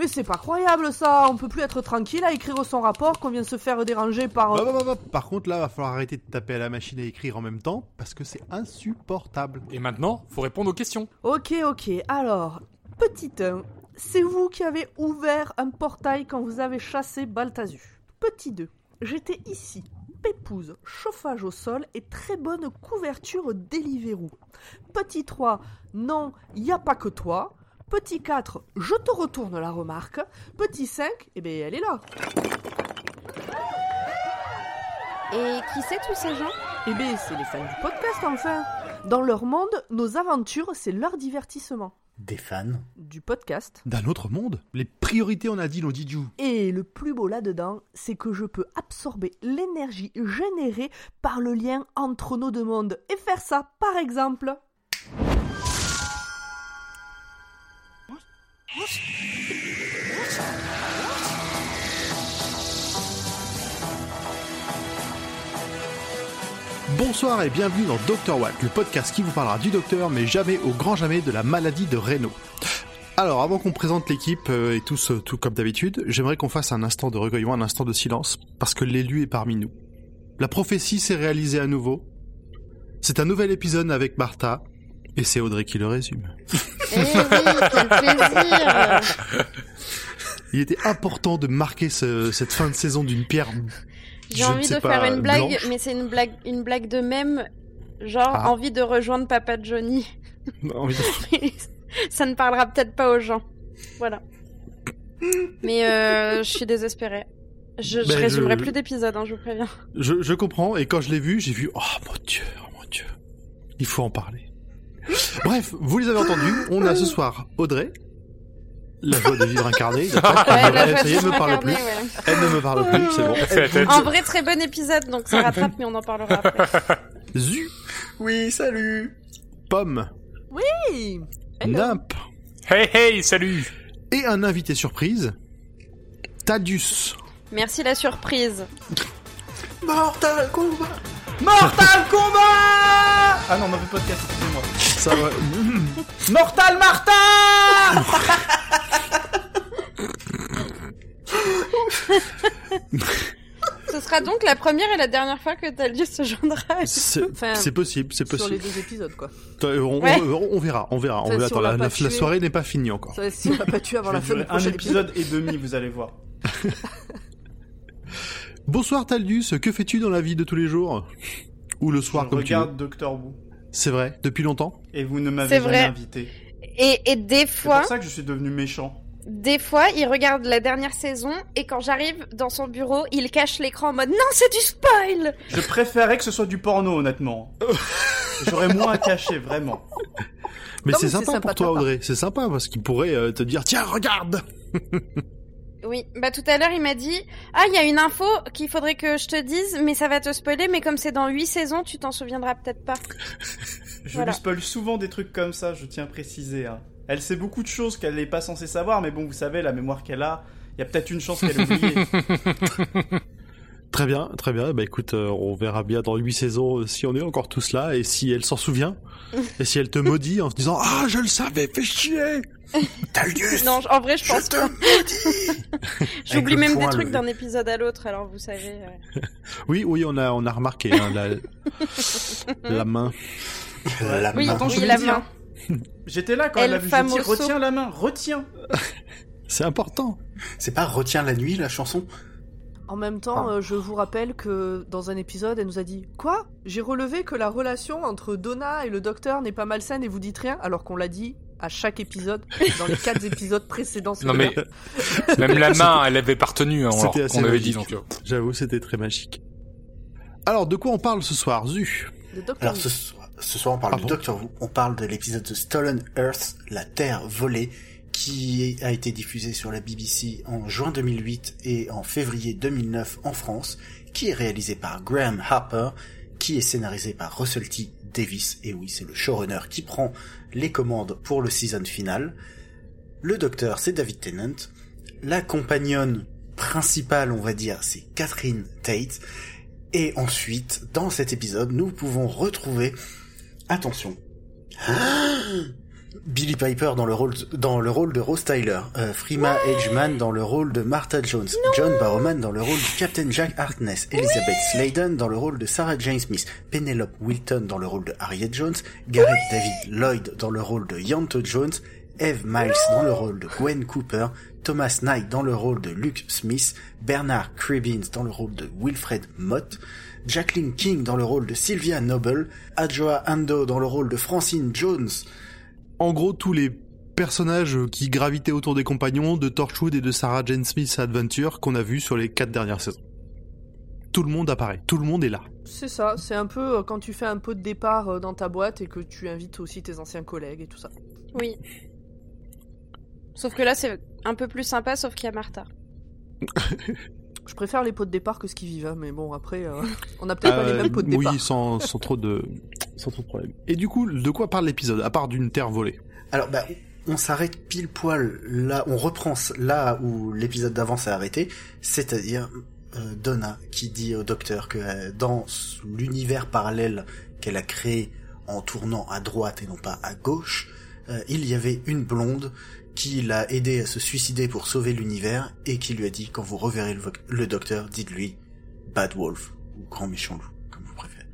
Mais c'est pas croyable ça, on peut plus être tranquille à écrire son rapport qu'on vient se faire déranger par... Bah, bah, bah, bah. Par contre, là, va falloir arrêter de taper à la machine et écrire en même temps parce que c'est insupportable. Et maintenant, faut répondre aux questions. Ok, ok, alors, petit 1, c'est vous qui avez ouvert un portail quand vous avez chassé Baltazu. Petit 2, j'étais ici, pépouze, chauffage au sol et très bonne couverture Deliveroo. Petit 3, non, y a pas que toi. Petit 4, je te retourne la remarque. Petit 5, eh ben elle est là. Et qui c'est tous ces gens? Eh ben c'est les fans du podcast enfin. Dans leur monde, nos aventures, c'est leur divertissement. Des fans. Du podcast. D'un autre monde Les priorités, on a dit, nos Didjou. Et le plus beau là-dedans, c'est que je peux absorber l'énergie générée par le lien entre nos deux mondes et faire ça, par exemple. Bonsoir et bienvenue dans Dr Watt, le podcast qui vous parlera du docteur, mais jamais au grand jamais de la maladie de Raynaud. Alors, avant qu'on présente l'équipe euh, et tous, euh, tout comme d'habitude, j'aimerais qu'on fasse un instant de recueillement, un instant de silence, parce que l'élu est parmi nous. La prophétie s'est réalisée à nouveau. C'est un nouvel épisode avec Martha, et c'est Audrey qui le résume. Eh oui, quel plaisir Il était important de marquer ce- cette fin de saison d'une pierre. J'ai envie de pas, faire une blague, blanche. mais c'est une blague, une blague de même, genre Ah. envie de rejoindre Papa Johnny. Envie de- Ça ne parlera peut-être pas aux gens. Voilà. Mais euh, je suis désespérée. Je, je Ben, résumerai je- plus d'épisodes, hein, je vous préviens. Je, je comprends, et quand je l'ai vu, j'ai vu, oh mon dieu, oh mon dieu, il faut en parler. Bref, vous les avez entendus, on a ce soir Audrey, la joie de vivre incarnée. Ouais, Elle, ça y est, de elle me parle plus. ouais. Elle ne me parle plus, c'est bon. Elle. En vrai, très bon épisode, donc ça rattrape, mais on en parlera après. Zu, Oui, salut. Pomme, Hello. Nimp, Hey hey, salut et un invité surprise, Tadius. Merci la surprise. Mortal Kombat. Mortal Kombat Ah non, mauvais podcast, excusez-moi. Ça va. Mortal Martin Ce sera donc la première et la dernière fois que se joindra. à- C'est Enfin, c'est possible, c'est Sur les possible. deux épisodes, quoi. On, Ouais. on- on verra, on verra. On Enfin, verra. si Attends, on la, soirée n'est pas finie encore. Ça, si on l'a pas tué avant la fin durer un épisode et demi, vous allez voir. Bonsoir Taldus, que fais-tu dans la vie de tous les jours? Ou le soir je comme regarde Who. tu veux C'est vrai, depuis longtemps? Et vous ne m'avez C'est jamais vrai. invité. Et, et des C'est fois, pour ça que je suis devenu méchant. des fois, il regarde la dernière saison et quand j'arrive dans son bureau, il cache l'écran en mode non, c'est du spoil. Je préférais que ce soit du porno, honnêtement. J'aurais moins à cacher, vraiment. Mais c'est c'est sympa sympa pour toi. Audrey, c'est sympa parce qu'il pourrait euh, te dire tiens regarde Oui, bah tout à l'heure il m'a dit ah il y a une info qu'il faudrait que je te dise, mais ça va te spoiler, mais comme c'est dans huit saisons, tu t'en souviendras peut-être pas. Je Voilà. lui spoil souvent des trucs comme ça, je tiens à préciser. hein. Elle sait beaucoup de choses qu'elle n'est pas censée savoir, mais bon, vous savez, la mémoire qu'elle a, il y a peut-être une chance qu'elle ait oublié. Très bien, très bien. Bah écoute, euh, on verra bien dans huit saisons euh, si on est encore tous là et si elle s'en souvient et si elle te maudit en se disant ah je le savais, fais chier. Taldus. Non, en vrai je pense te pas. J'oublie même des trucs d'un épisode à l'autre, alors vous savez. euh. Oui, oui, on a on a remarqué hein, la la main. La Oui, main. Attends, je oui la dire. main. J'étais là quand El elle a vu, je dis, famoso. retiens la main, retiens C'est important. C'est pas Retiens la nuit, la chanson? En même temps, Ah. euh, je vous rappelle que dans un épisode, elle nous a dit Quoi? J'ai relevé que la relation entre Donna et le docteur n'est pas malsaine et vous dites rien, alors qu'on l'a dit à chaque épisode, dans les quatre épisodes précédents. Non mais, même la main, elle avait partenu, hein, alors C'était assez qu'on avait dit, donc... euh, J'avoue, c'était très magique. Alors, de quoi on parle ce soir, Zu? Le docteur Alors ce soir, ce soir, on parle Ah du bon Who. On parle de l'épisode de Stolen Earth, la Terre volée, qui a été diffusé sur la BBC en juin 2008 et en février 2009 en France, qui est réalisé par Graham Harper, qui est scénarisé par Russell T. Davis. Et oui, c'est le showrunner qui prend les commandes pour le season final. Le docteur, c'est David Tennant. La compagnonne principale, on va dire, c'est Catherine Tate. Et ensuite, dans cet épisode, nous pouvons retrouver, attention, Billy Piper dans le rôle dans le rôle de Rose Tyler, euh, Frima Edgeman dans le rôle de Martha Jones, John Barrowman dans le rôle de Captain Jack Harkness, Elizabeth Sladen dans le rôle de Sarah Jane Smith, Penelope Wilton dans le rôle de Harriet Jones, Gareth David Lloyd dans le rôle de Yanto Jones, Eve Miles dans le rôle de Gwen Cooper, Thomas Knight dans le rôle de Luke Smith, Bernard Cribbins dans le rôle de Wilfred Mott, Jacqueline King dans le rôle de Sylvia Noble, Adjoa Ando dans le rôle de Francine Jones, En gros, tous les personnages qui gravitaient autour des compagnons de Torchwood et de Sarah Jane Smith Adventure qu'on a vus sur les quatre dernières saisons. Tout le monde apparaît, tout le monde est là. C'est ça, c'est un peu euh, quand tu fais un pot de départ euh, dans ta boîte et que tu invites aussi tes anciens collègues et tout ça. Oui. Sauf que là, c'est un peu plus sympa, sauf qu'il y a Martha. Je préfère les pots de départ que ce qui vivent, hein, mais bon, après, euh, on a peut-être pas les Euh, mêmes pots de départ. oui, sans, sans trop de sans trop de problèmes. Et du coup, de quoi parle l'épisode à part d'une terre volée? Alors, bah, on s'arrête pile poil là, on reprend là où l'épisode d'avant s'est arrêté, c'est-à-dire euh, Donna qui dit au docteur que euh, dans l'univers parallèle qu'elle a créé en tournant à droite et non pas à gauche, euh, il y avait une blonde qui l'a aidé à se suicider pour sauver l'univers et qui lui a dit quand vous reverrez le, docteur, dites-lui Bad Wolf ou Grand Méchant Loup, comme vous préférez.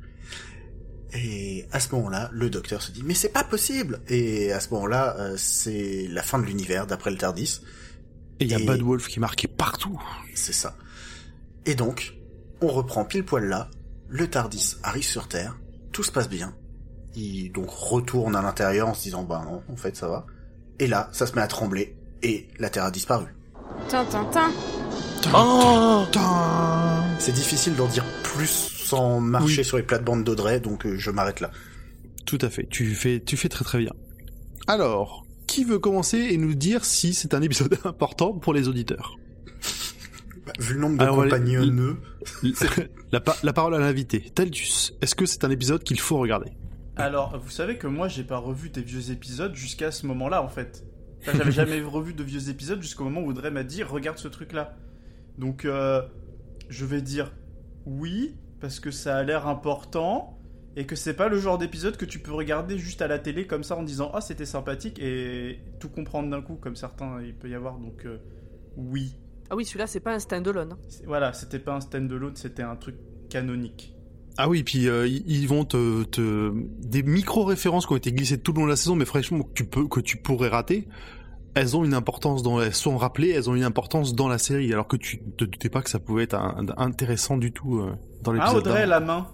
Et à ce moment-là, le docteur se dit mais c'est pas possible. Et à ce moment-là, euh, c'est la fin de l'univers d'après le Tardis. Et il y a Et- Bad Wolf qui est marqué partout. C'est ça. Et donc, on reprend pile poil là. Le Tardis arrive sur Terre. Tout se passe bien. Il donc retourne à l'intérieur en se disant bah non, en fait ça va. Et là, ça se met à trembler et la Terre a disparu. Tintin. Oh. C'est difficile d'en dire plus sans marcher Oui. sur les plates-bandes d'Audrey, donc euh, je m'arrête là. Tout à fait. Tu fais tu fais très très bien. Alors, qui veut commencer et nous dire si c'est un épisode important pour les auditeurs? Bah, vu le nombre de Alors, compagnonneux, la, pa- la parole à l'invité. Taltus, est-ce que c'est un épisode qu'il faut regarder? Alors, vous savez que moi, j'ai pas revu des vieux épisodes jusqu'à ce moment-là, en fait. Enfin, j'avais jamais revu de vieux épisodes jusqu'au moment où Audrey m'a dit regarde ce truc-là. Donc, euh, je vais dire oui parce que ça a l'air important et que c'est pas le genre d'épisode que tu peux regarder juste à la télé comme ça en disant ah c'était sympathique et tout comprendre d'un coup comme certains il peut y avoir. Donc, euh, oui. Ah oui, celui-là, c'est pas un stand-alone. hein. Voilà, c'était pas un stand-alone, c'était un truc canonique. Ah oui, puis euh, ils vont te, te des micro-références qui ont été glissées tout le long de la saison, mais franchement que tu peux que tu pourrais rater. Elles ont une importance dans, elles sont rappelées, elles ont une importance dans la série, alors que tu te doutais pas que ça pouvait être un- un- intéressant du tout euh, dans Ah l'épisode. Audrey, d'avant. la main.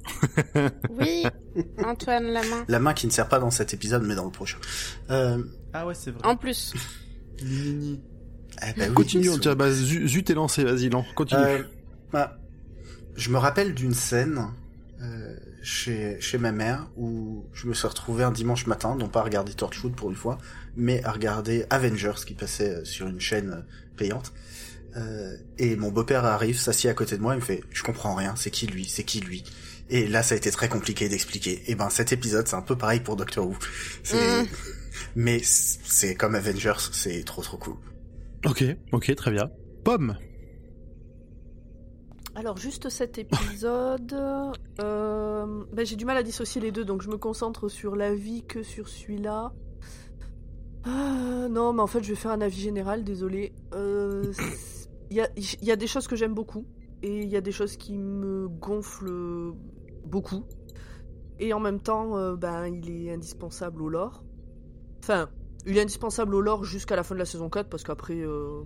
Oui, Antoine la main. la main qui ne sert pas dans cet épisode mais dans le prochain. Euh, Ah ouais, c'est vrai. En plus. Mini. eh ben oui, Continuons, sous- tiens, bah, Zu- Zut est lancé, vas-y, Lan, continue. Euh, bah, je me rappelle d'une scène euh, chez, chez ma mère où je me suis retrouvé un dimanche matin, non pas à regarder Torchwood pour une fois, mais à regarder Avengers qui passait sur une chaîne payante. Euh, et mon beau-père arrive, s'assied à côté de moi, il me fait "Je comprends rien, c'est qui lui C'est qui lui? Et là, ça a été très compliqué d'expliquer. Et ben, cet épisode, c'est un peu pareil pour Doctor Who. Mm. Mais c'est comme Avengers, c'est trop trop cool. Ok, ok, très bien. Pomme. Alors, juste cet épisode. euh, ben, j'ai du mal à dissocier les deux, donc je me concentre sur la vie que sur celui-là. Ah, non, mais en fait, je vais faire un avis général, désolé. Euh, Il y, a, il y a des choses que j'aime beaucoup, et il y a des choses qui me gonflent beaucoup. Et en même temps, euh, ben, il est indispensable au lore. Enfin, il est indispensable au lore jusqu'à la fin de la saison 4, parce qu'après, euh,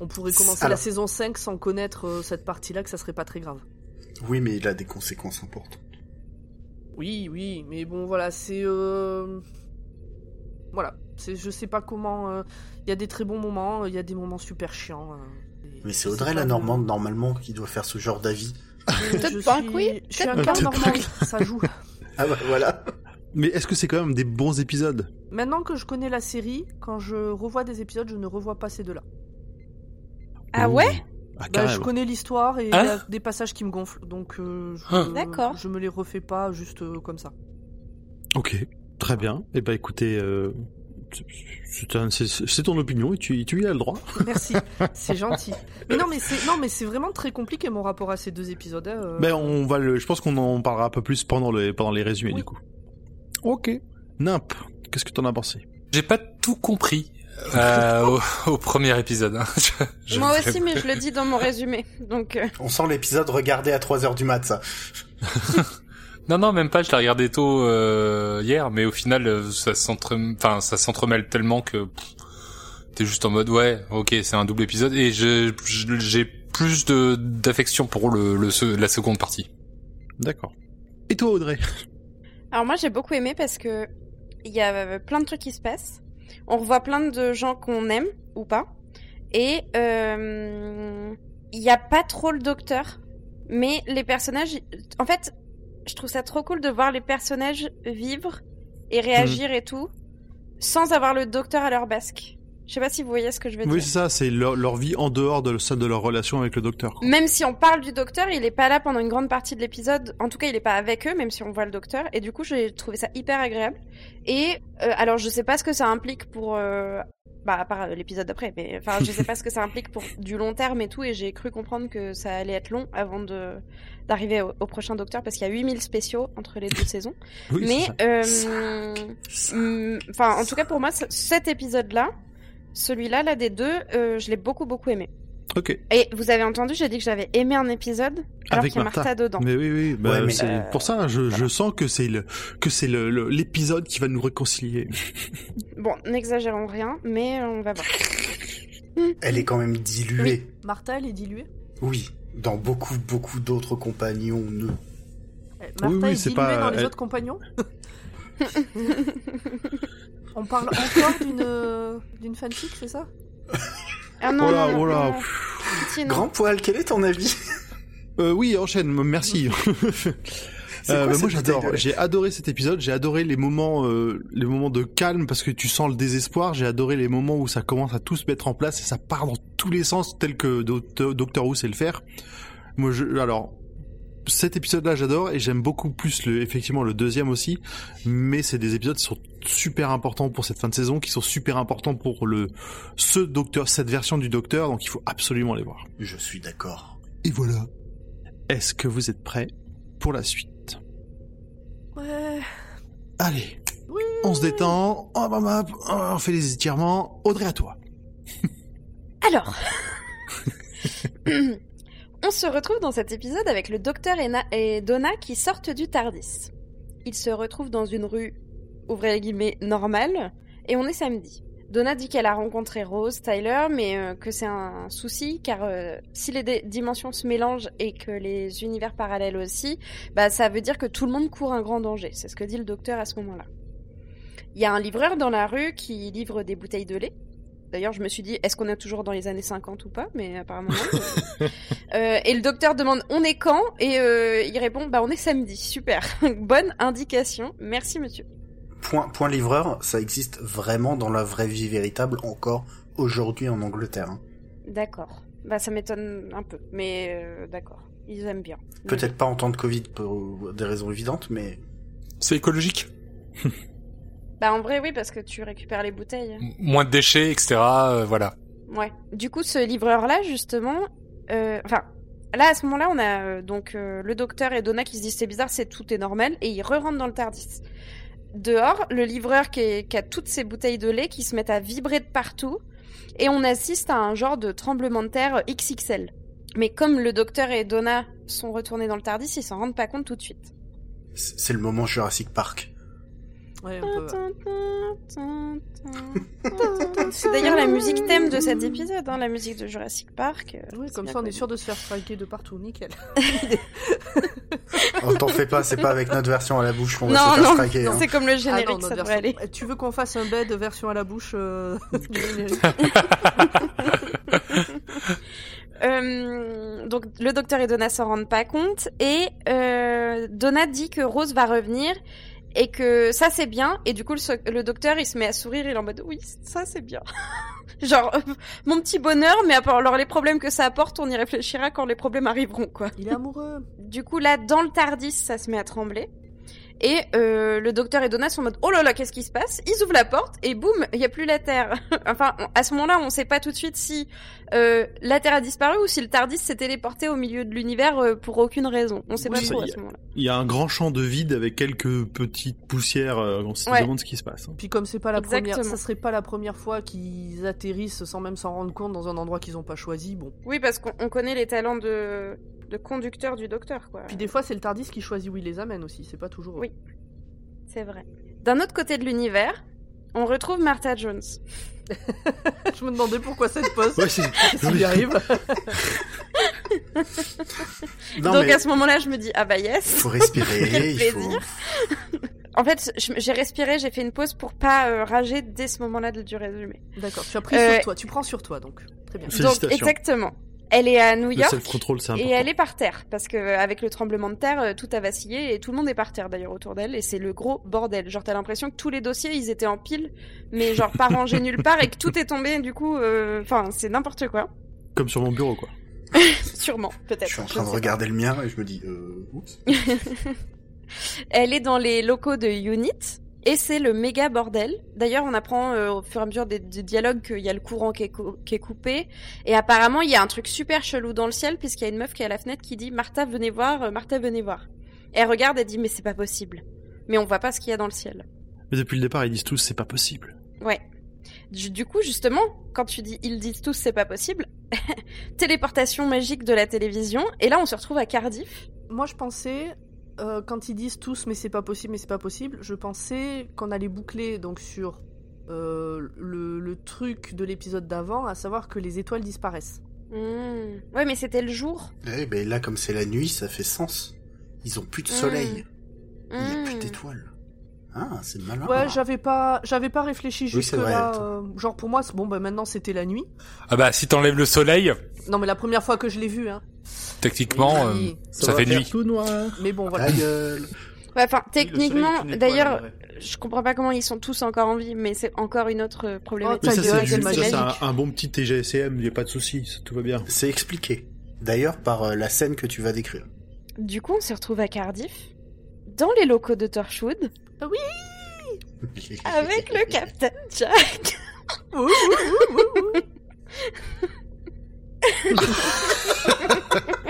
on pourrait commencer Alors- la saison 5 sans connaître euh, cette partie-là, que ça serait pas très grave. Oui, mais il a des conséquences importantes. Oui, oui, mais bon, voilà, c'est. euh, Voilà, c'est, je sais pas comment. euh, Il y a des très bons moments, il y a des moments super chiants. euh, et Mais c'est Audrey la de- Normande normalement qui doit faire ce genre d'avis. Peut-être pas, suis- oui, Je suis un quart pas. normande, ça joue. Ah bah voilà. Mais est-ce que c'est quand même des bons épisodes? Maintenant que je connais la série, quand je revois des épisodes, je ne revois pas ces deux-là. Ah ouais? Ah, Bah, je connais l'histoire et il y Hein? a des passages qui me gonflent, donc euh, je, Hein? Je me les refais pas juste euh, comme ça. Ok, très bien. Eh ben écoutez, euh, c'est- ton opinion et tu, tu y as le droit. Merci, c'est gentil. Mais non, mais c'est non, mais c'est vraiment très compliqué mon rapport à ces deux épisodes. hein, euh. Ben on va le, je pense qu'on en parlera un peu plus pendant les pendant les résumés Oui. du coup. Ok. Nimp, qu'est-ce que t'en as pensé? J'ai pas tout compris euh, au, au premier épisode. hein. Je- je Moi aussi, mais je le dis dans mon résumé. Donc, euh, On sent l'épisode regardé à 3h du mat, ça. Non, non, même pas. Je l'ai regardé tôt euh, hier, mais au final, euh, ça s'entre, enfin, ça s'entremêle tellement que t'es juste en mode ouais, ok, c'est un double épisode, et j'ai plus de d'affection pour le, le la seconde partie. D'accord. Et toi, Audrey? Alors moi j'ai beaucoup aimé parce que il y a plein de trucs qui se passent. On revoit plein de gens qu'on aime ou pas, et euh, il y a pas trop le docteur, mais les personnages. En fait, je trouve ça trop cool de voir les personnages vivre et réagir et tout, sans avoir le docteur à leur basque. Je sais pas si vous voyez ce que je veux Oui, dire. c'est ça, c'est leur, leur vie en dehors de celle de leur relation avec le docteur. quoi. Même si on parle du docteur, il est pas là pendant une grande partie de l'épisode. En tout cas, il est pas avec eux, même si on voit le docteur. Et du coup, j'ai trouvé ça hyper agréable. Et euh, alors, je sais pas ce que ça implique pour, euh, bah, à part euh, l'épisode d'après, mais enfin, je sais pas ce que ça implique pour du long terme et tout. Et j'ai cru comprendre que ça allait être long avant de d'arriver au, au prochain docteur parce qu'il y a 8000 spéciaux entre les deux saisons. Oui, Mais, c'est ça. euh, enfin, en tout cas pour moi, cet épisode-là, celui-là, là des deux, euh, je l'ai beaucoup beaucoup aimé. Ok. Et vous avez entendu, j'ai dit que j'avais aimé un épisode alors Avec qu'il y a Martha. Martha dedans. Mais oui, oui, bah, Ouais, mais, c'est euh, pour ça, je, je sens que c'est le que c'est le le- l'épisode qui va nous réconcilier. Bon, n'exagérons rien, mais euh, on va voir. Elle est quand même diluée. Martha, elle est diluée? Oui. Dans beaucoup, beaucoup d'autres compagnons, nous. Eh, Martha oui, est c'est diluée pas- dans les elle- autres compagnons? On parle encore d'une euh, d'une fanfic, c'est ça? Ah non, Oh là, non, non, oh là, non, non. Pitié, non. Grand poil, quel est ton avis? Euh, oui, enchaîne, merci. Euh, quoi bah, moi j'adore, j'ai adoré cet épisode, j'ai adoré les moments, euh, les moments de calme parce que tu sens le désespoir. J'ai adoré les moments où ça commence à tout se mettre en place et ça part dans tous les sens tel que Docteur Doctor Who sait le faire. Moi, je, alors cet épisode-là j'adore et j'aime beaucoup plus le, effectivement le deuxième aussi. Mais c'est des épisodes qui sont super importants pour cette fin de saison, qui sont super importants pour le ce Docteur, cette version du Docteur. Donc il faut absolument les voir. Je suis d'accord. Et voilà. Est-ce que vous êtes prêts pour la suite? Ouais. Allez, Oui. on se détend, on, on fait les étirements. Audrey, à toi. Alors, on se retrouve dans cet épisode avec le docteur et, Na- et Donna qui sortent du Tardis. Ils se retrouvent dans une rue, ouvrez les guillemets, normale, et on est samedi. Donna dit qu'elle a rencontré Rose Tyler, mais euh, que c'est un souci, car euh, si les dimensions se mélangent et que les univers parallèles aussi, bah ça veut dire que tout le monde court un grand danger. C'est ce que dit le docteur à ce moment-là. Il y a un livreur dans la rue qui livre des bouteilles de lait. D'ailleurs, je me suis dit, est-ce qu'on est toujours dans les années 50 ou pas Mais apparemment non. Euh, et le docteur demande, on est quand? Et euh, il répond, bah on est samedi. Super. Bonne indication. Merci monsieur. Point, point livreur, ça existe vraiment dans la vraie vie véritable encore aujourd'hui en Angleterre. hein. D'accord. Bah ça m'étonne un peu. Mais euh, d'accord. Ils aiment bien. Peut-être pas en temps de Covid pour des raisons évidentes, mais C'est écologique. Bah en vrai oui, parce que tu récupères les bouteilles. M- Moins de déchets, etc. euh, voilà. Ouais. Du coup, ce livreur-là, justement, euh, enfin, là à ce moment-là, on a euh, donc euh, le docteur et Donna qui se disent c'est bizarre, c'est tout est normal, et ils re-rentrent dans le Tardis. Dehors, le livreur qui, est- qui a toutes ces bouteilles de lait qui se mettent à vibrer de partout, et on assiste à un genre de tremblement de terre XXL. Mais comme le docteur et Donna sont retournés dans le Tardis, ils s'en rendent pas compte tout de suite. c'est le moment Jurassic Park. Ouais. C'est d'ailleurs la musique thème de cet épisode, hein, la musique de Jurassic Park. euh, Oui, c'est comme ça on est sûr de se faire striker de partout, nickel. Oh, t'en fais pas, c'est pas avec notre version à la bouche qu'on va Non, se faire non, striker. hein. c'est comme le Ah générique, non, ça devrait version- aller. Tu veux qu'on fasse un bed version à la bouche euh, du générique Euh, donc le docteur et Donna s'en rendent pas compte et euh, Donna dit que Rose va revenir et que ça c'est bien. Et du coup le, le docteur il se met à sourire. Il est en mode oui ça c'est bien. Genre euh, mon petit bonheur mais alors les problèmes que ça apporte on y réfléchira quand les problèmes arriveront quoi. Il est amoureux. du coup là dans le Tardis ça se met à trembler Et euh, le docteur et Donna sont en mode oh là là qu'est-ce qui se passe? Ils ouvrent la porte et boum il y a plus la Terre. enfin on- à ce moment-là on sait pas tout de suite si euh, la Terre a disparu ou si le Tardis s'est téléporté au milieu de l'univers euh, pour aucune raison. On sait Oui, pas trop à ce moment-là. Il y a un grand champ de vide avec quelques petites poussières. euh, on se Ouais. demande ce qui se passe. hein. Puis comme c'est pas la Exactement. première, ça serait pas la première fois qu'ils atterrissent sans même s'en rendre compte dans un endroit qu'ils ont pas choisi. Bon. Oui parce qu'on on connaît les talents de de conducteur du docteur quoi. Puis des fois c'est le Tardis qui choisit où il les amène aussi. C'est pas toujours. Oui. C'est vrai. D'un autre côté de l'univers, on retrouve Martha Jones. Je me demandais pourquoi cette pause. Ouais, c'est. Arrive. Non, Donc mais à ce moment-là, je me dis ah bah yes. faut respirer, Quel il faut... plaisir. En fait, j'ai respiré, j'ai fait une pause pour pas euh, rager dès ce moment-là de- du résumé. D'accord. Tu as pris Euh, sur toi. Tu prends sur toi donc. Très bien. Donc Félicitations. exactement. Elle est à New Le York self-control, c'est important. et elle est par terre parce que euh, avec le tremblement de terre, euh, tout a vacillé et tout le monde est par terre d'ailleurs autour d'elle et c'est le gros bordel. Genre t'as l'impression que tous les dossiers ils étaient en pile, mais genre pas rangés nulle part et que tout est tombé. Du coup, euh, enfin c'est n'importe quoi. Comme sur mon bureau, quoi. Sûrement, peut-être. Je suis en train de pas. regarder le mien et je me dis, euh, oups. Elle est dans les locaux de Unit. Et c'est le méga bordel. D'ailleurs, on apprend euh, au fur et à mesure des, des dialogues qu'il y a le courant qui est, cou- qui est coupé. Et apparemment, il y a un truc super chelou dans le ciel, puisqu'il y a une meuf qui est à la fenêtre qui dit Martha, venez voir, euh, Martha, venez voir. Et elle regarde et dit Mais c'est pas possible. Mais on voit pas ce qu'il y a dans le ciel. Mais depuis le départ, ils disent tous c'est pas possible. Ouais. Du, du coup, justement, quand tu dis ils disent tous c'est pas possible, téléportation magique de la télévision. Et là, on se retrouve à Cardiff. Moi je pensais. Euh, quand ils disent tous mais c'est pas possible mais c'est pas possible, je pensais qu'on allait boucler donc sur euh, le, le truc de l'épisode d'avant, à savoir que les étoiles disparaissent. Hmm. Ouais, mais c'était le jour. Eh ben là, comme c'est la nuit, ça fait sens. Ils ont plus de soleil. Il n'y a plus Hmm. d'étoiles. Ah, c'est malin. Ouais, j'avais pas, j'avais pas réfléchi jusque là. euh, genre pour moi, c'est- bon bah maintenant c'était la nuit. Ah bah si t'enlèves le soleil, Non mais la première fois que je l'ai vu, hein. techniquement, Oui. euh, ça, fait va faire nuit. tout noir. Mais bon voilà. Ta gueule. Ouais, enfin, techniquement, d'ailleurs, je comprends pas comment ils sont tous encore en vie, mais c'est encore une autre euh, problématique. Mais ça, c'est ça, un, un bon petit TGSM, il n'y a pas de souci, ça, tout va bien. C'est expliqué. D'ailleurs, par euh, la scène que tu vas décrire. Du coup, on se retrouve à Cardiff, dans les locaux de Torchwood, avec le Captain Jack. Ouh, ouh, ouh, ouh, ouh.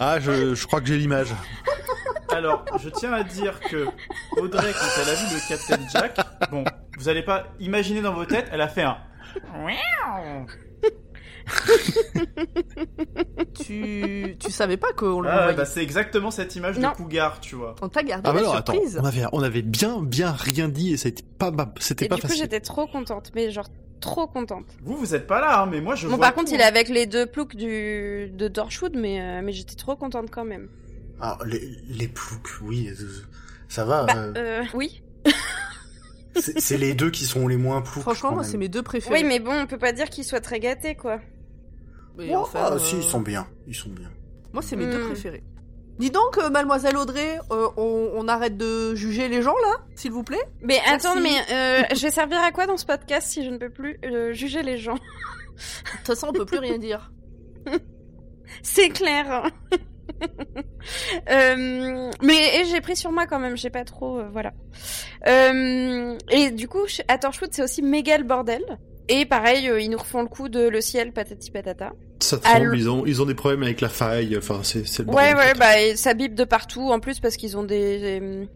Ah, je, je crois que j'ai l'image. Alors, je tiens à dire que Audrey, quand elle a vu le Captain Jack, bon, vous allez pas imaginer dans vos têtes, elle a fait un. tu, tu savais pas qu'on le Ah, bah c'est exactement cette image Non. de cougar, tu vois. On t'a gardé Ah bah la alors, attends, surprise. on avait, on avait bien, bien rien dit et c'était pas, bah, c'était Et pas du coup, facile. j'étais trop contente, mais genre trop contente. Vous, vous êtes pas là, hein, mais moi je Bon, vois. par contre, tout, il est hein. avec les deux ploucs du de Torchwood, mais euh, mais j'étais trop contente quand même. Ah, les, les ploucs, oui. euh, Ça va. Bah, euh, euh, oui. c'est les deux qui sont les moins ploucs. Franchement, moi c'est mes deux préférés. Oui, mais bon, on peut pas dire qu'ils soient très gâtés, quoi. Mais Oh, enfin, ah, euh, si, ils sont bien. Ils sont bien. Moi c'est mes deux Hmm. préférés. Dis donc, euh, mademoiselle Audrey, euh, on, on arrête de juger les gens là, s'il vous plaît? Mais Merci. attends, mais euh, je vais servir à quoi dans ce podcast si je ne peux plus euh, juger les gens? De toute façon, on peut plus rien dire. C'est clair. Euh, mais j'ai pris sur moi quand même, j'ai pas trop, euh, voilà. Euh, et du coup, Torchwood, c'est aussi méga le bordel. Et pareil, euh, ils nous refont le coup de le ciel, patati patata. Ça tremble, ils ont, ils ont des problèmes avec la faille, enfin, c'est, c'est le Ouais, ouais, bah et ça bip de partout. En plus, parce qu'ils ont des, des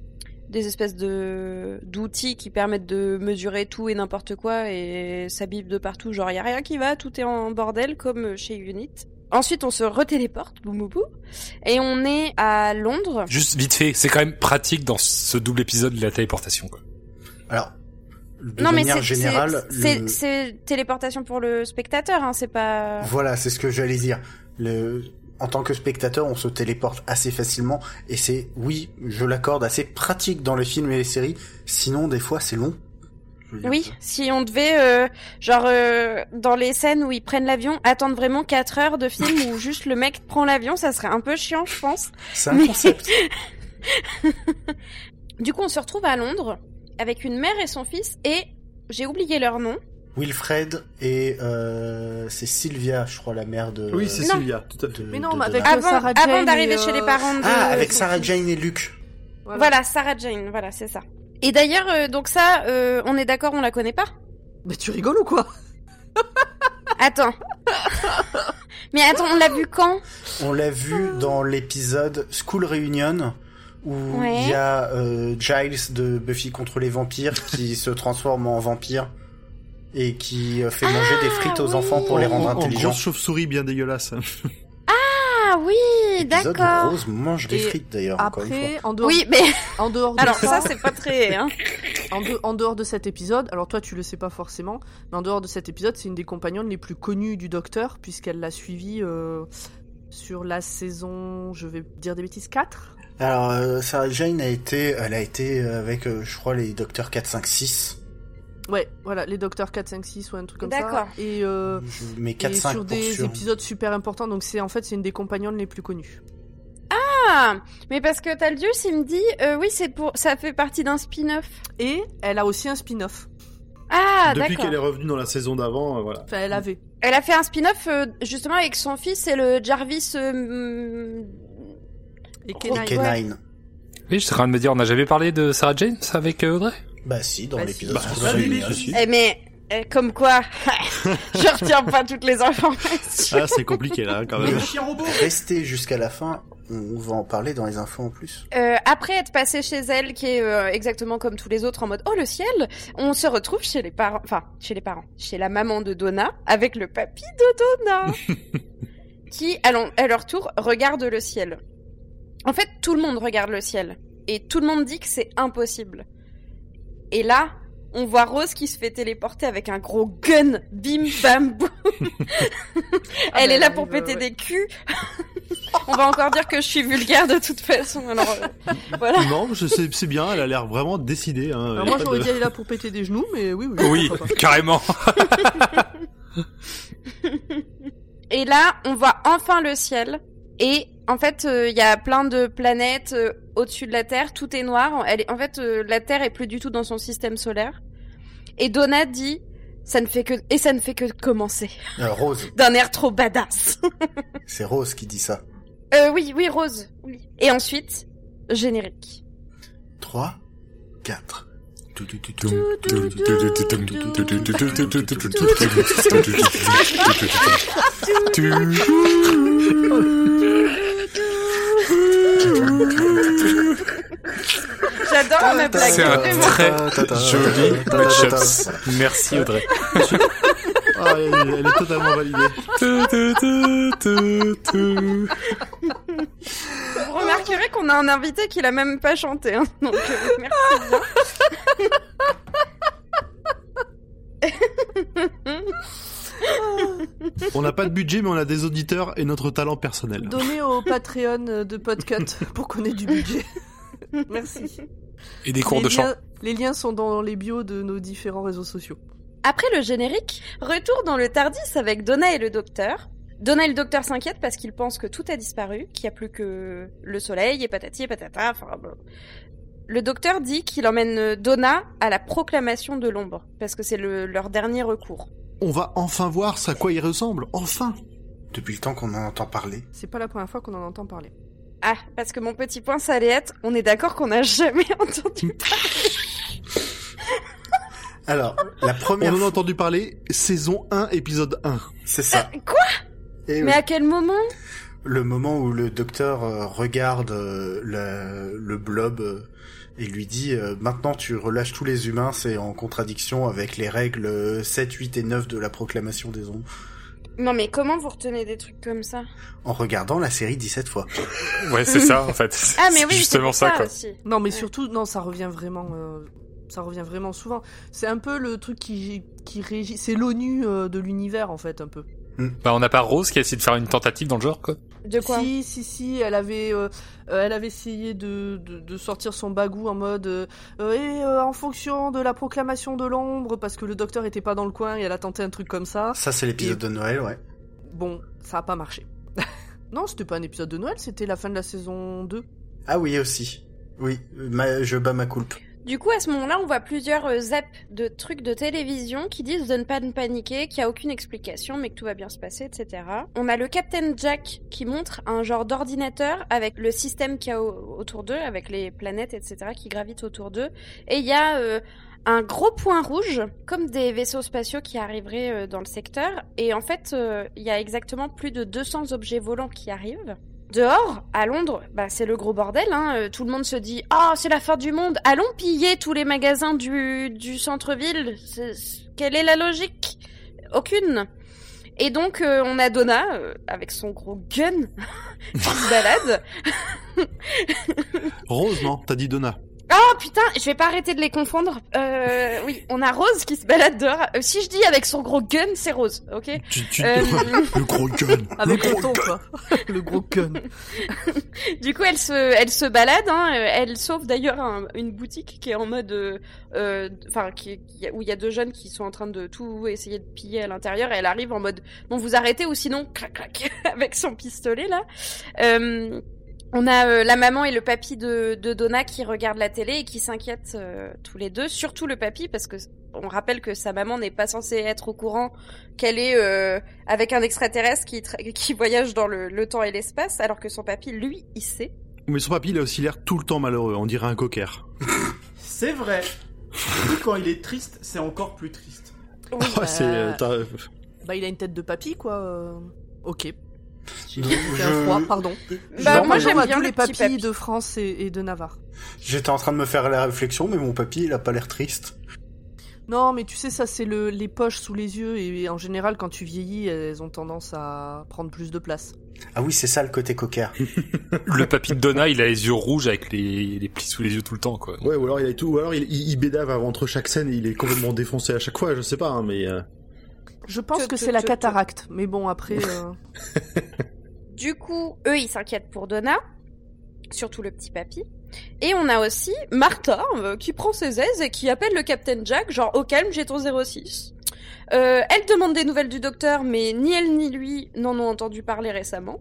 des espèces de d'outils qui permettent de mesurer tout et n'importe quoi, et ça bip de partout. Genre, y a rien qui va, tout est en bordel comme chez Unit. Ensuite, on se retéléporte, boum boum boum, et on est à Londres. Juste vite fait, c'est quand même pratique dans ce double épisode de la téléportation. Quoi. Alors, de non, mais manière générale, c'est le- téléportation pour le spectateur, hein, c'est pas. Voilà, c'est ce que j'allais dire. Le... En tant que spectateur, on se téléporte assez facilement et c'est, oui, je l'accorde, assez pratique dans les films et les séries. Sinon, des fois, c'est long. Oui, si on devait, euh, genre, euh, dans les scènes où ils prennent l'avion, attendre vraiment 4 heures de film où juste le mec prend l'avion, ça serait un peu chiant, je pense. C'est un Mais- concept. Du coup, on se retrouve à Londres avec une mère et son fils et j'ai oublié leur nom. Wilfred et euh, c'est Sylvia, je crois, la mère de. Oui, c'est. Sylvia, tout à fait. de- Mais non, de mais avec euh, Avant, Sarah avant Jane d'arriver et, chez les euh, parents de. Ah, avec Sarah. Jane et Luke. Voilà, Sarah Jane, voilà, c'est ça. Et d'ailleurs, euh, donc ça, euh, on est d'accord, on la connaît pas? Mais tu rigoles ou quoi? Attends. Mais attends, on l'a vu quand? On l'a vu dans l'épisode School Reunion où Ouais. il y a euh, Giles de Buffy contre les vampires qui se transforme en vampire et qui euh, fait manger des frites aux oui. enfants pour les rendre En- en intelligents. grosse chauve-souris bien dégueulasse. Ah oui, L'épisode où d'accord. Rose mange des Et frites d'ailleurs, encore une fois. Après, en dehors, Oui, mais en dehors de alors ça, ça, c'est pas très. Hein. en, de- en dehors de cet épisode, alors toi tu le sais pas forcément, mais en dehors de cet épisode, c'est une des compagnonnes les plus connues du Docteur puisqu'elle l'a suivi euh, sur la saison, je vais dire des bêtises, 4 Alors, euh, Sarah Jane a été, elle a été euh, avec, euh, je crois, les docteurs 4, 5, 6. Ouais, voilà, les Docteurs 4, 5, 6 ou un truc comme ça. D'accord. Et, euh, Je- mais 4, et 5 sur des sûr. épisodes super importants, donc c'est en fait c'est une des compagnonnes les plus connues. Ah, mais parce que Taldius, il me dit, euh, oui, c'est pour, ça fait partie d'un spin-off. Et elle a aussi un spin-off. Ah, Depuis d'accord. qu'elle est revenue dans la saison d'avant, euh, voilà. Enfin, elle avait. Elle a fait un spin-off euh, justement avec son fils et le Jarvis. Et Oh, K9. Oui, je suis en train de me dire, on n'a jamais parlé de Sarah Jane avec euh, Audrey? Bah si, dans Bah, l'épisode Bah. Eh mais euh, comme quoi, je retiens pas toutes les informations. Ah, c'est compliqué là, quand même. Restez jusqu'à la fin, on va en parler dans les infos en plus. Euh, après être passé chez elle, qui est euh, exactement comme tous les autres en mode oh le ciel, on se retrouve chez les parents, enfin chez les parents, chez la maman de Donna avec le papy de Donna, qui à, à leur tour regarde le ciel. En fait, tout le monde regarde le ciel et tout le monde dit que c'est impossible. Et là, on voit Rose qui se fait téléporter avec un gros gun, bim bam boum. Ah, Elle est là pour péter ouais. des culs. on va encore dire que je suis vulgaire de toute façon. Alors euh, voilà. Non, c'est bien, elle a l'air vraiment décidée. Hein. Alors moi j'aurais de- dit elle est là pour péter des genoux, mais oui, oui. Carrément. Et là, on voit enfin le ciel. Et en fait, euh, il y a plein de planètes euh, au-dessus de la Terre. Tout est noir. Elle est... En fait, euh, la Terre est plus du tout dans son système solaire. Et Donna dit, ça ne fait que et ça ne fait que commencer. Rose, D'un air trop badass. c'est Rose qui dit ça. oui, oui, Rose. Oui. Et ensuite, générique. 3, 4. J'adore ma blague. C'est un très joli match-ups. Merci Audrey. Ah, elle, elle est totalement validée. Remarquerez qu'on a un invité qui l'a même pas chanté. Hein. Donc, euh, merci bien. On n'a pas de budget, mais on a des auditeurs et notre talent personnel. Donnez au Patreon de Podcut pour qu'on ait du budget. Merci. Et des cours les de chant. liens, les liens sont dans les bios de nos différents réseaux sociaux. Après le générique, retour dans le Tardis avec Donna et le docteur. Donna et le docteur s'inquiètent parce qu'ils pensent que tout a disparu, qu'il n'y a plus que le soleil et patati et patata. Enfin, bon. Le docteur dit qu'il emmène Donna à la proclamation de l'ombre parce que c'est le- leur dernier recours. On va enfin voir à quoi il ressemble. Enfin. Depuis le temps qu'on en entend parler. C'est pas la première fois qu'on en entend parler. Ah, parce que mon petit point, ça allait être, on est d'accord qu'on n'a jamais entendu. Alors, la On première en a entendu parler, saison 1, épisode 1. c'est ça. Euh, quoi? Et Mais oui, à quel moment? Le moment où le docteur euh, regarde euh, le, le blob euh, et lui dit euh, maintenant tu relâches tous les humains, c'est en contradiction avec les règles euh, 7, 8 et 9 de la proclamation des ondes. Non mais comment vous retenez des trucs comme ça? En regardant la série 17 fois. Ouais, c'est ça en fait. Ah mais oui, c'est justement ça ça quoi. aussi. Non, mais Ouais. surtout, non, ça revient vraiment, euh, ça revient vraiment souvent. C'est un peu le truc qui, qui régit, c'est l'ONU euh, de l'univers en fait, un peu. Bah on n'a pas Rose qui a essayé de faire une tentative dans le genre quoi. De quoi Si, si, si, elle avait, euh, euh, elle avait essayé de, de, de sortir son bagou en mode, euh, euh, et euh, en fonction de la proclamation de l'ombre, parce que le docteur était pas dans le coin et elle a tenté un truc comme ça. Ça c'est l'épisode de Noël, ouais. Bon, ça a pas marché. non, c'était pas un épisode de Noël, c'était la fin de la saison 2. Ah oui aussi. Oui, ma- je bats ma coulpe. Du coup, à ce moment-là, on voit plusieurs euh, zaps de trucs de télévision qui disent de ne pas paniquer, qu'il n'y a aucune explication, mais que tout va bien se passer, etc. On a le Captain Jack qui montre un genre d'ordinateur avec le système qu'il y a au- autour d'eux, avec les planètes, etc., qui gravitent autour d'eux. Et il y a euh, un gros point rouge, comme des vaisseaux spatiaux qui arriveraient euh, dans le secteur. Et en fait, il y a exactement plus de 200 objets volants qui arrivent. Dehors, à Londres, bah, c'est le gros bordel. Hein. euh, Tout le monde se dit Ah, c'est la fin du monde. Allons piller tous les magasins du, centre-ville. Quelle est la logique? Aucune. Et donc, euh, on a Donna, euh, avec son gros gun, qui se balade. Non? T'as dit Donna. Oh putain, je vais pas arrêter de les confondre. Euh, oui, on a Rose qui se balade dehors. Euh, si je dis avec son gros gun, c'est Rose, ok Tu, tu... Euh, le gros gun. Avec le le gros ton, quoi. le gros gun. Du coup, elle se, elle se balade. Hein, euh, elle sauve d'ailleurs un- une boutique qui est en mode, enfin, qui, qui- où il y a deux jeunes qui sont en train de tout essayer de piller à l'intérieur. Et elle arrive en mode, bon, vous arrêtez ou sinon, clac clac, avec son pistolet là. Euh, on a euh, la maman et le papy de, de Donna qui regardent la télé et qui s'inquiètent euh, tous les deux, surtout le papy parce que on rappelle que sa maman n'est pas censée être au courant qu'elle est euh, avec un extraterrestre qui, voyage dans le, le temps et l'espace, alors que son papy, lui, il sait. Mais son papy, il a aussi l'air tout le temps malheureux. On dirait un cocker. C'est vrai. Quand il est triste, c'est encore plus triste. Oui, Ah, bah, euh, bah, il a une tête de papy, quoi. euh, Je- un froid, pardon. Bah, Non, moi, j'aime bien tous le les papis papy. de France et, et de Navarre. J'étais en train de me faire la réflexion, mais mon papy, il a pas l'air triste. Non, mais tu sais, ça, c'est le, les poches sous les yeux, et en général, quand tu vieillis, elles ont tendance à prendre plus de place. Ah oui, c'est ça le côté cocker. Le papy de Donna, il a les yeux rouges avec les, les plis sous les yeux tout le temps, quoi. Ouais, ou alors il a tout, ou alors il, il, il bédave avant- entre chaque scène et il est complètement défoncé à chaque fois. Je sais pas, hein, mais. euh, Je pense Te- que c'est la te- te- cataracte, mais bon, après... euh, Du coup, eux, ils s'inquiètent pour Donna, surtout le petit papy. Et on a aussi Martha, euh, qui prend ses aises et qui appelle le Captain Jack, genre au calme, j'ai ton 06. Euh, elle demande des nouvelles du docteur, mais ni elle ni lui n'en ont entendu parler récemment.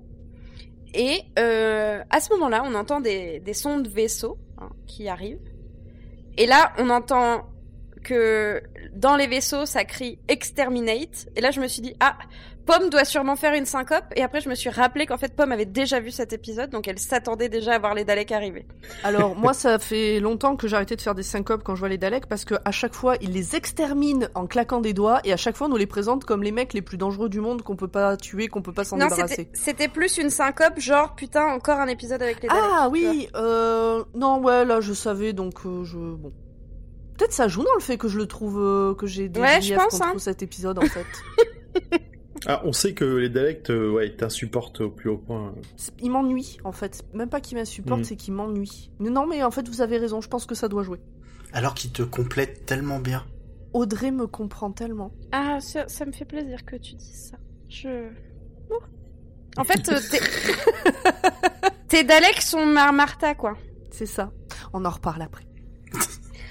Et euh, à ce moment-là, on entend des, des sons de vaisseaux hein, qui arrivent. Et là, on entend que dans les vaisseaux, ça crie exterminate. Et là, je me suis dit, ah, Pomme doit sûrement faire une syncope. Et après, je me suis rappelé qu'en fait, Pomme avait déjà vu cet épisode, donc elle s'attendait déjà à voir les Daleks arriver. Alors, moi, ça fait longtemps que j'ai arrêté de faire des syncopes quand je vois les Daleks, parce que à chaque fois, ils les exterminent en claquant des doigts, et à chaque fois, on nous les présente comme les mecs les plus dangereux du monde qu'on peut pas tuer, qu'on peut pas s'en débarrasser. c'était plus une syncope, genre, putain, encore un épisode avec les Daleks. Ah tu vois. oui, euh, non, ouais, là, je savais, donc euh, je... Bon. Peut-être ça joue dans le fait que je le trouve, euh, que j'ai des Ouais, je pense, contre hein. cet épisode, en fait. Ah, on sait que les Daleks, euh, ouais, ils t'insupportent au plus haut point. C'est- il m'ennuie, en fait. Même pas qu'il m'insupporte, Mhm. c'est qu'il m'ennuie. Mais non, mais en fait, vous avez raison, je pense que ça doit jouer. Alors qu'il te complète tellement bien. Audrey me comprend tellement. Ah, ça, ça me fait plaisir que tu dises ça. Je... Ouh. En fait, euh, tes... tes Daleks sont Mar Martha, quoi. C'est ça. On en reparle après.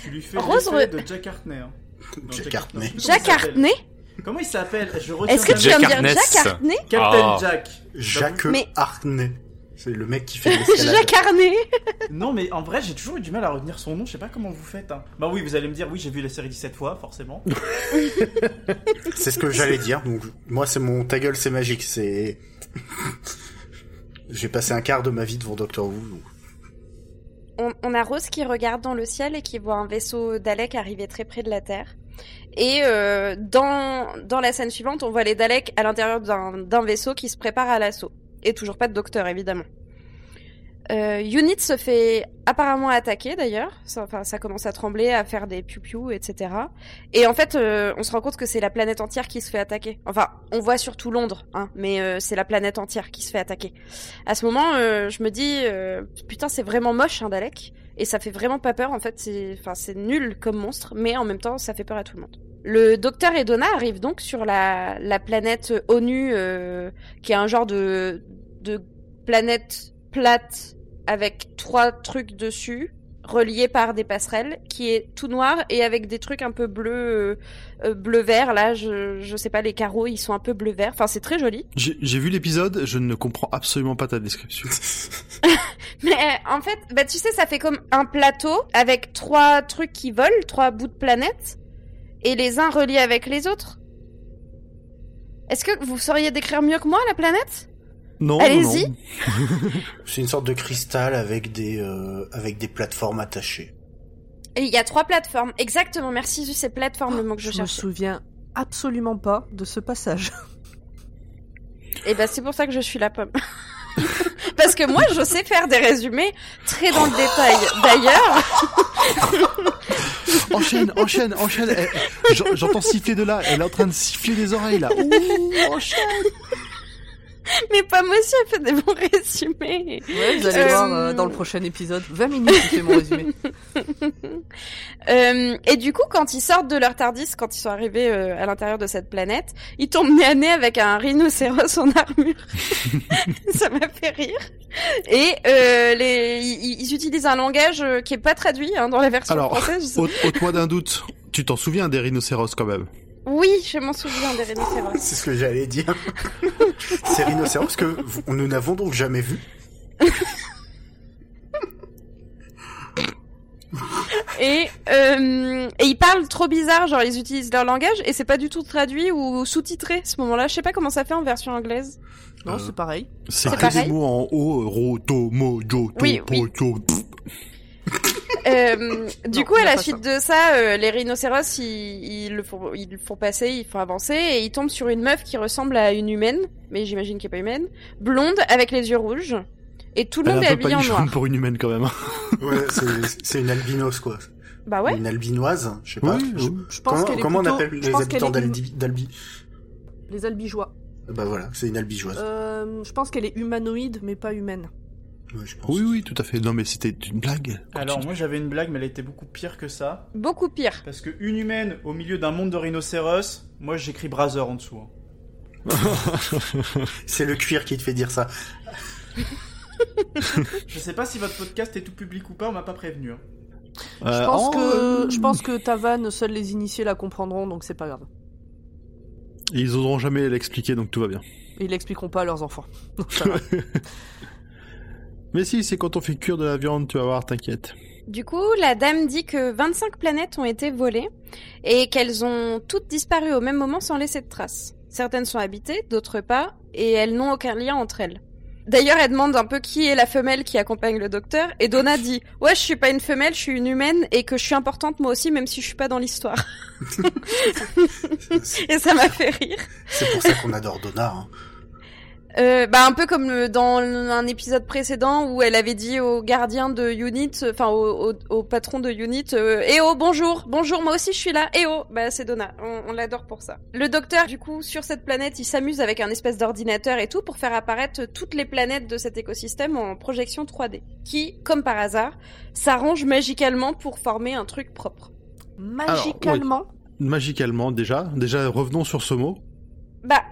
Tu lui fais Rose, re- de Jack Hartney. hein. Non, Jack Hartney. Hartney. Comment il Jack s'appelle Hartney Comment il s'appelle Est-ce que tu viens de Jack dire. Jack Hartney Captain Ah. Jack. Jacques Mais- Hartney. C'est le mec qui fait l'escalade. Jacques Hartney Non, mais en vrai, j'ai toujours eu du mal à retenir son nom. Je sais pas comment vous faites. hein. Bah oui, vous allez me dire, oui, j'ai vu la série 17 fois, forcément. C'est ce que j'allais dire. Donc, moi, c'est mon ta gueule, c'est magique. C'est. J'ai passé un quart de ma vie devant Doctor Who. donc. On, a Rose qui regarde dans le ciel et qui voit un vaisseau Dalek arriver très près de la Terre. Et euh, dans, dans la scène suivante, on voit les Daleks à l'intérieur d'un vaisseau qui se prépare à l'assaut. Et toujours pas de docteur, évidemment. Euh, Unit se fait apparemment attaquer d'ailleurs. Ça, enfin, ça commence à trembler, à faire des piou-piou, etc. Et en fait, euh, on se rend compte que c'est la planète entière qui se fait attaquer. Enfin, on voit surtout Londres, hein, mais euh, c'est la planète entière qui se fait attaquer. À ce moment, euh, je me dis, euh, putain, c'est vraiment moche un Dalek. Et ça fait vraiment pas peur, en fait, c'est enfin, c'est nul comme monstre, mais en même temps, ça fait peur à tout le monde. Le docteur et Donna arrivent donc sur la, la planète ONU, euh, qui est un genre de, de planète plate avec trois trucs dessus, reliés par des passerelles, qui est tout noir et avec des trucs un peu bleu, euh, euh, bleu-vert. Là, je, je sais pas, les carreaux, ils sont un peu bleu-vert. Enfin, c'est très joli. J'ai j'ai vu l'épisode, je ne comprends absolument pas ta description. Mais euh, en fait, bah tu sais, ça fait comme un plateau avec trois trucs qui volent, trois bouts de planète, et les uns reliés avec les autres. Est-ce que vous sauriez décrire mieux que moi la planète? Non, Allez-y. non, C'est une sorte de cristal avec des euh, avec des plateformes attachées. Et il y a trois plateformes. Exactement, merci, Zu, c'est plateforme le mot que je, Je me cherchais. souviens absolument pas de ce passage. Et bah c'est pour ça que je suis la pomme. Parce que moi, je sais faire des résumés très dans le détail. D'ailleurs. Enchaîne, enchaîne, enchaîne. Eh, eh, j'en- J'entends siffler de là. Elle est en train de siffler des oreilles là. Ouh, enchaîne. Mes pommes aussi, elles fait des bons résumés. Ouais, vous allez Euh, voir euh, dans le prochain épisode. 20 minutes, je fais mon résumé. Euh, et du coup, quand ils sortent de leur Tardis, quand ils sont arrivés euh, à l'intérieur de cette planète, ils tombent nez à nez avec un rhinocéros en armure. Ça m'a fait rire. Et euh, les, ils, ils utilisent un langage qui est pas traduit hein, dans la version Alors, française. ôte- ôte-moi d'un doute. Tu t'en souviens des rhinocéros quand même? Oui, je m'en souviens des rhinocéros. C'est ce que j'allais dire. C'est rhinocéros que vous- nous n'avons donc jamais vu. Et, euh, et ils parlent trop bizarre, genre ils utilisent leur langage et c'est pas du tout traduit ou sous-titré ce moment-là. Je sais pas comment ça fait en version anglaise. Non, Euh, c'est pareil. C'est que des mots en haut. Roto, mojo, to, Oui, oui. Euh, du Non, coup, à la suite de ça, euh, les rhinocéros, ils, ils le font, ils le font passer, ils font avancer, et ils tombent sur une meuf qui ressemble à une humaine, mais j'imagine qu'elle est pas humaine, blonde avec les yeux rouges, et tout le monde est est un peu habillé en noir. pour une humaine quand même. hein. Ouais, c'est- une albinos quoi. Bah ouais. Une albinoise, je sais pas. Oui, Je- oui. Je pense comment plutôt- on appelle les habitants est d'Albi? Les albigeois. Bah voilà, c'est une albigeoise. Euh, je pense qu'elle est humanoïde, mais pas humaine. Ouais, je pense. Oui, oui, tout à fait. Non, mais c'était une blague. Alors moi j'avais une blague mais elle était beaucoup pire que ça. Beaucoup pire. Parce que une humaine au milieu d'un monde de rhinocéros, moi j'écris Brother en dessous. hein. C'est le cuir qui te fait dire ça. Je sais pas si votre podcast est tout public ou pas, on m'a pas prévenu. hein. Je Euh, pense oh, que euh, je pense que ta vanne, seuls les initiés la comprendront, donc c'est pas grave. Ils oseront jamais l'expliquer, donc tout va bien. Ils l'expliqueront pas à leurs enfants. Donc ça va. Mais si, c'est quand on fait cuire de la viande, tu vas voir, t'inquiète. Du coup, la dame dit que 25 planètes ont été volées, et qu'elles ont toutes disparu au même moment sans laisser de traces. Certaines sont habitées, d'autres pas, et elles n'ont aucun lien entre elles. D'ailleurs, elle demande un peu qui est la femelle qui accompagne le docteur, et Donna dit « Ouais, je suis pas une femelle, je suis une humaine, et que je suis importante moi aussi, même si je suis pas dans l'histoire. C'est » Et ça m'a fait rire. c'est pour ça qu'on adore Donna. hein. Euh, bah un peu comme le- dans un épisode précédent où elle avait dit au gardien de Unit, enfin au, au, au patron de Unit, euh, eh oh bonjour, bonjour moi aussi je suis là, eh oh bah c'est Donna, on, on l'adore pour ça. Le docteur du coup sur cette planète il s'amuse avec un espèce d'ordinateur et tout pour faire apparaître toutes les planètes de cet écosystème en projection 3D, qui comme par hasard s'arrange magicalement pour former un truc propre. Magicalement, Magicalement, déjà. Déjà, revenons sur ce mot. Bah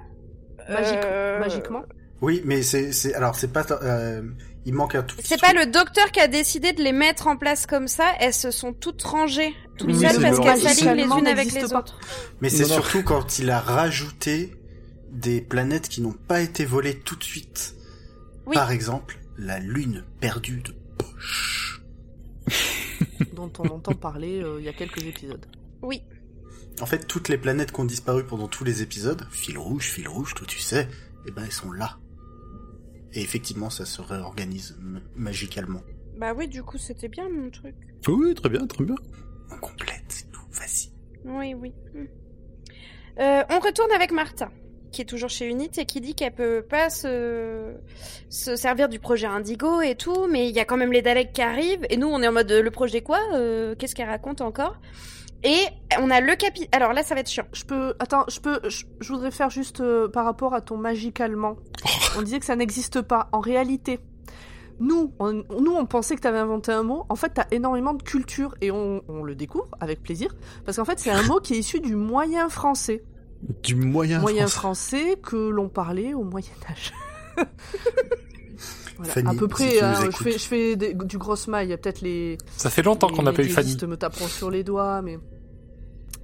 magique- euh, magiquement. Oui, mais c'est c'est alors c'est pas euh, il manque un tout. petit C'est pas le docteur qui a décidé de les mettre en place comme ça, elles se sont toutes rangées toutes Oui, seules parce le- qu'elles s'alignent les unes avec les pas. autres. Mais c'est surtout quand il a rajouté des planètes qui n'ont pas été volées tout de suite. Oui. Par exemple, la lune perdue de Poche. dont on entend parler euh, il y a quelques épisodes. Oui. En fait, toutes les planètes qui ont disparu pendant tous les épisodes, fil rouge, fil rouge, tout tu sais, eh ben elles sont là. Et effectivement, ça se réorganise magicalement. Bah oui, du coup, c'était bien mon truc. Oui, très bien, très bien. On complète, c'est tout, vas-y. Oui, oui. Hmm. Euh, on retourne avec Martha, qui est toujours chez Unit et qui dit qu'elle peut pas se... se servir du projet Indigo et tout, mais il y a quand même les Daleks qui arrivent, et nous, on est en mode, le projet quoi? Euh, Qu'est-ce qu'elle raconte encore? Et on a le capi... Alors là, ça va être chiant. Je peux. Attends, je peux. Je, je voudrais faire juste euh, par rapport à ton magicalement. On disait que ça n'existe pas. En réalité, nous, on, nous, on pensait que t'avais inventé un mot. En fait, t'as énormément de culture et on, on le découvre avec plaisir. Parce qu'en fait, c'est un mot qui est issu du moyen français. Du moyen, moyen français. français que l'on parlait au Moyen-Âge. Voilà, Fanny, à peu près, hein, je fais, je fais des- du grosse maille, il y a peut-être les, Ça fait longtemps qu'on n'a pas eu les Fanny. me taperont sur les doigts, mais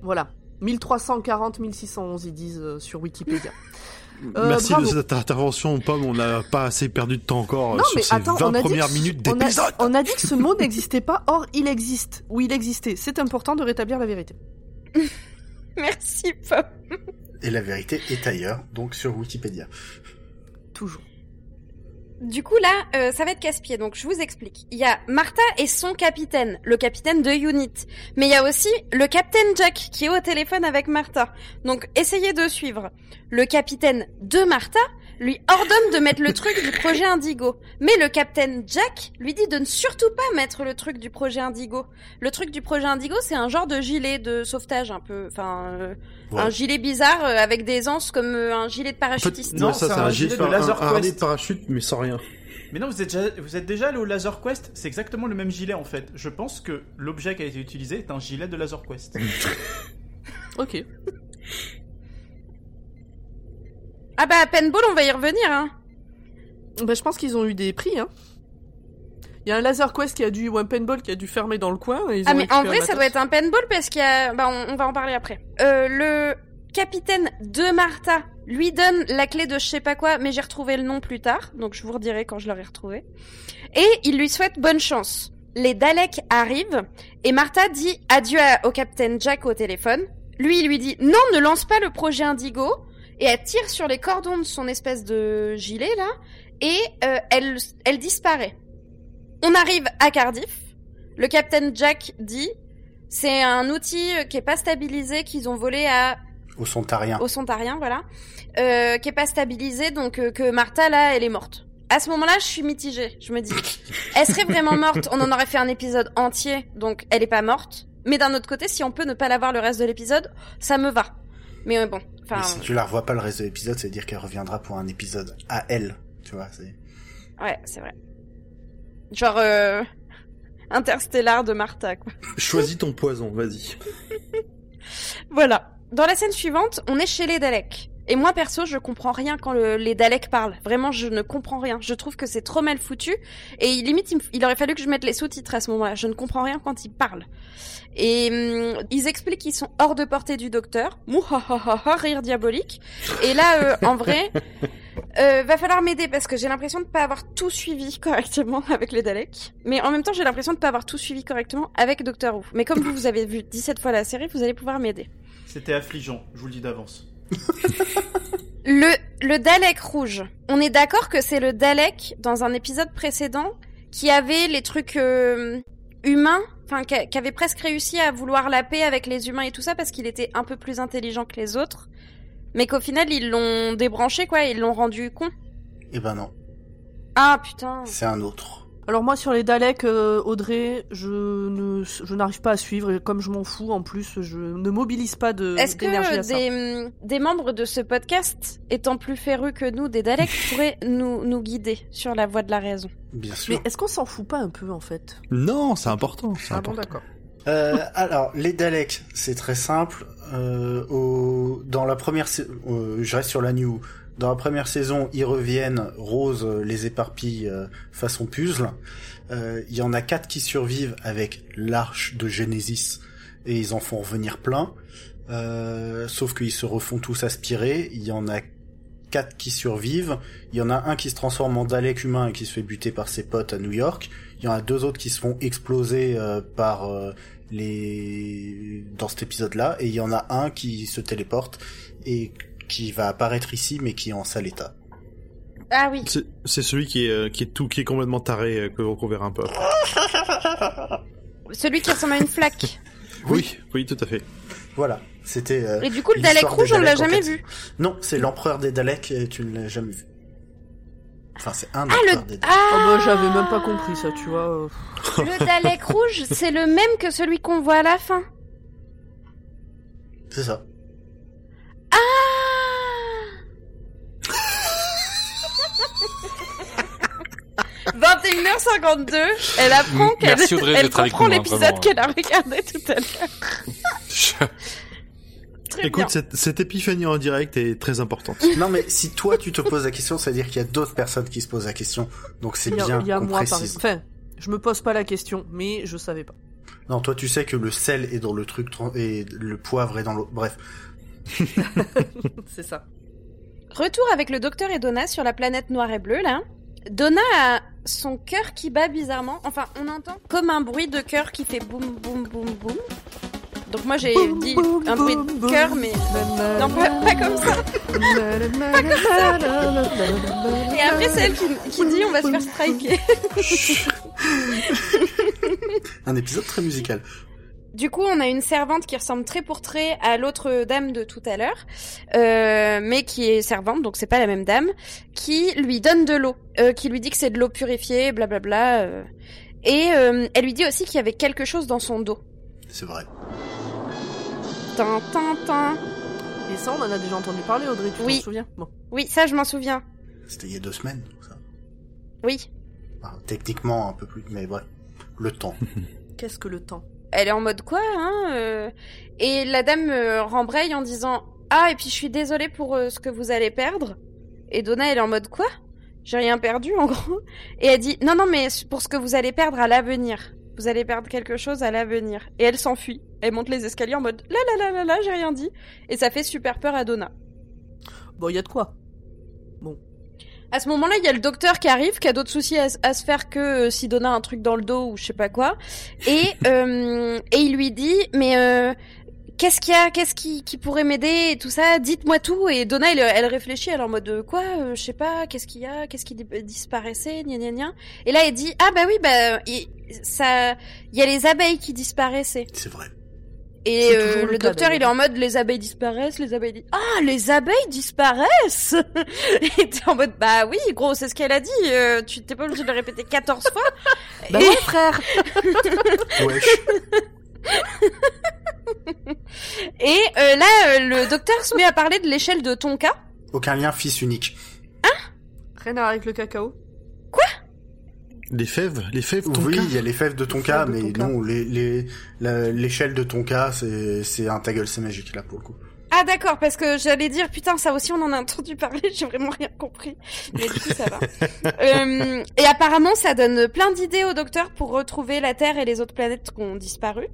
voilà. 1340, 1611, ils disent euh, sur Wikipédia. Euh, Merci bravo. de cette intervention, Pomme. On n'a pas assez perdu de temps encore Non, euh, sur mais ces attends, 20 on a dit premières que- minutes on a, d'épisode. on a dit que ce mot n'existait pas, or il existe. Ou il existait. C'est important de rétablir la vérité. Merci, Pop. Et la vérité est ailleurs, donc sur Wikipédia. Toujours. Du coup, là, euh, ça va être casse-pied. Donc, je vous explique. Il y a Martha et son capitaine, le capitaine de Unit. Mais il y a aussi le capitaine Jack qui est au téléphone avec Martha. Donc, essayez de suivre. Le capitaine de Martha lui ordonne de mettre le truc du projet Indigo. Mais le capitaine Jack lui dit de ne surtout pas mettre le truc du projet Indigo. Le truc du projet Indigo, c'est un genre de gilet de sauvetage un peu, enfin, euh, Ouais. un gilet bizarre euh, avec des anses comme euh, un gilet de En fait, parachutiste. Non, ça, c'est c'est un un gilet gilet de Laser un de parachute, mais sans rien. Mais non, vous êtes, déjà, vous êtes déjà allé au Laser Quest? C'est exactement le même gilet en fait. Je pense que l'objet qui a été utilisé est un gilet de Laser Quest. Ok. Ah bah, Paintball, on va y revenir, hein. Ben, je pense qu'ils ont eu des prix, hein. Il y a un Laser Quest qui a dû, ou un paintball qui a dû fermer dans le coin. Et ils Ah ont mais en vrai ça doit être un paintball parce qu'il y a... Bah on, on va en parler après. Euh, le capitaine de Martha lui donne la clé de je sais pas quoi mais j'ai retrouvé le nom plus tard donc je vous redirai quand je l'aurai retrouvé. Et il lui souhaite bonne chance. Les Daleks arrivent et Martha dit adieu à- au capitaine Jack au téléphone. Lui il lui dit non ne lance pas le projet Indigo et elle tire sur les cordons de son espèce de gilet là et euh, elle, elle disparaît. On arrive à Cardiff. Le capitaine Jack dit c'est un outil euh, qui est pas stabilisé qu'ils ont volé à Au Sontarien. au Sontarien, voilà, euh, qui est pas stabilisé, donc euh, que Martha là, elle est morte. À ce moment-là, je suis mitigée. Je me dis, elle serait vraiment morte, on en aurait fait un épisode entier, donc elle est pas morte. Mais d'un autre côté, si on peut ne pas la voir le reste de l'épisode, ça me va. Mais bon, enfin, si tu la revois pas le reste de l'épisode, ça veut dire qu'elle reviendra pour un épisode à elle. Tu vois, c'est. ouais, c'est vrai. Genre euh, Interstellar de Martha, quoi. Choisis ton poison, vas-y. Voilà. Dans la scène suivante, on est chez les Daleks. Et moi perso, je comprends rien quand le- les Daleks parlent. Vraiment, je ne comprends rien. Je trouve que c'est trop mal foutu. Et limite, il, aurait fallu que je mette les sous-titres à ce moment-là. Je ne comprends rien quand ils parlent. Et hum, ils expliquent qu'ils sont hors de portée du docteur. Mouhahaha, rire diabolique. Et là, euh, en vrai, euh, va falloir m'aider parce que j'ai l'impression de pas avoir tout suivi correctement avec les Daleks. Mais en même temps, j'ai l'impression de pas avoir tout suivi correctement avec Doctor Who. Mais comme vous, vous avez vu 17 fois la série, vous allez pouvoir m'aider. C'était affligeant, je vous le dis d'avance. Le, le Dalek rouge. On est d'accord que c'est le Dalek dans un épisode précédent qui avait les trucs euh, humains, enfin qui, avait presque réussi à vouloir la paix avec les humains et tout ça parce qu'il était un peu plus intelligent que les autres, mais qu'au final ils l'ont débranché quoi, ils l'ont rendu con. Eh ben non, Ah putain. c'est un autre. Alors moi sur les Daleks, euh, Audrey, je ne, je n'arrive pas à suivre et comme je m'en fous, en plus, je ne mobilise pas de Est-ce à que ça. des, des membres de ce podcast, étant plus férus que nous des Daleks, pourraient nous, nous guider sur la voie de la raison? Bien sûr. Mais est-ce qu'on s'en fout pas un peu en fait? Non, c'est important. C'est Ah bon important. d'accord. Euh, alors, les Daleks, c'est très simple. Euh, au, dans la première, euh, je reste sur la new. Dans la première saison, ils reviennent. Rose euh, les éparpille euh, façon puzzle. Euh, Il y en a quatre qui survivent avec l'arche de Genesis et ils en font revenir plein. Euh, sauf qu'ils se refont tous aspirer. Il y en a quatre qui survivent. Il y en a un qui se transforme en Dalek humain et qui se fait buter par ses potes à New York. Il y en a deux autres qui se font exploser par les dans cet épisode-là et il y en a un qui se téléporte et qui va apparaître ici mais qui est en sale état. Ah oui. C'est- celui qui est, euh, qui est tout, qui est complètement taré, euh, que qu'on verra un peu. après. Celui qui ressemble à une flaque. Oui, oui, tout à fait. Voilà, c'était euh, Et du coup, le Dalek rouge, on l'a jamais vu. Non, c'est l'empereur des Daleks et tu ne l'as jamais vu. Enfin, c'est un Ah, empereur le... des Daleks. Oh Ah bah j'avais même pas compris ça, tu vois. euh. Le Dalek rouge, c'est le même que celui qu'on voit à la fin. C'est ça. 21h52, elle apprend qu'elle Merci Audrey elle comprend hein, l'épisode qu'elle a regardé tout à l'heure. Très Écoute, cette, cette épiphanie en direct est très importante. Non mais si toi tu te poses la question, ça veut dire qu'il y a d'autres personnes qui se posent la question. Donc c'est bien qu'on par précise. Enfin, je me pose pas la question, mais je savais pas. Non, toi tu sais que le sel est dans le truc et le poivre est dans l'eau. Bref, C'est ça. Retour avec le docteur et Donna sur la planète noire et bleue, là. Donna a son cœur qui bat bizarrement. Enfin, on entend comme un bruit de cœur qui fait boum, boum, boum, boum. Donc moi j'ai dit un bruit de cœur, mais non, pas, pas comme ça. Et après c'est elle qui, qui dit on va se faire striker. Un épisode très musical. Du coup, on a une servante qui ressemble très pour trait à l'autre dame de tout à l'heure, euh, mais qui est servante, donc c'est pas la même dame, qui lui donne de l'eau, euh, qui lui dit que c'est de l'eau purifiée, blablabla. euh. et euh, elle lui dit aussi qu'il y avait quelque chose dans son dos. C'est vrai. Tin, tin, tin. Et ça, on en a déjà entendu parler, Audrey, tu Oui. t'en souviens? Bon. Oui, ça je m'en souviens. C'était il y a deux semaines, ça. Oui. Enfin, techniquement, un peu plus, mais bref. Le temps. Qu'est-ce que le temps? Elle est en mode quoi, hein euh, Et la dame euh, rembraye en disant Ah, et puis je suis désolée pour euh, ce que vous allez perdre. Et Donna, elle est en mode quoi? J'ai rien perdu, en gros. Et elle dit Non, non, mais pour ce que vous allez perdre à l'avenir. Vous allez perdre quelque chose à l'avenir. Et elle s'enfuit. Elle monte les escaliers en mode La la la la la, j'ai rien dit. Et ça fait super peur à Donna. Bon, il y a de quoi. À ce moment-là, il y a le docteur qui arrive, qui a d'autres soucis à, à se faire que euh, si Donna a un truc dans le dos ou je sais pas quoi. Et, euh, et il lui dit, mais euh, qu'est-ce qu'il y a Qu'est-ce qui, qui pourrait m'aider et tout ça? Dites-moi tout. Et Donna, elle, elle réfléchit, elle est en mode euh, quoi Euh, Je sais pas. Qu'est-ce qu'il y a Qu'est-ce qui di- disparaissait Gna gna gna. Et là, elle dit, ah bah oui, bah ça, il y a les abeilles qui disparaissaient. C'est vrai. Et euh, le le cas, docteur, il est en mode les abeilles disparaissent, les abeilles di- Ah, les abeilles disparaissent Et t'es en mode bah oui, gros, c'est ce qu'elle a dit. euh, tu t'es pas obligé de le répéter 14 fois. Bah Et- ouais, frère Wesh. Et euh, là, euh, le docteur se met à parler de l'échelle de Tonka. Aucun lien fils unique. Rien à voir avec le cacao. Les fèves, les fèves, oui, il y a les fèves de Tonka, fèves de mais Tonka. non, les, les, la- l'échelle de Tonka, c'est, c'est un ta gueule, c'est magique, là, pour le coup. Ah d'accord, parce que j'allais dire putain, ça aussi on en a entendu parler, j'ai vraiment rien compris. Mais du coup ça va. Euh, et apparemment, ça donne plein d'idées au docteur pour retrouver la Terre et les autres planètes qui ont disparu.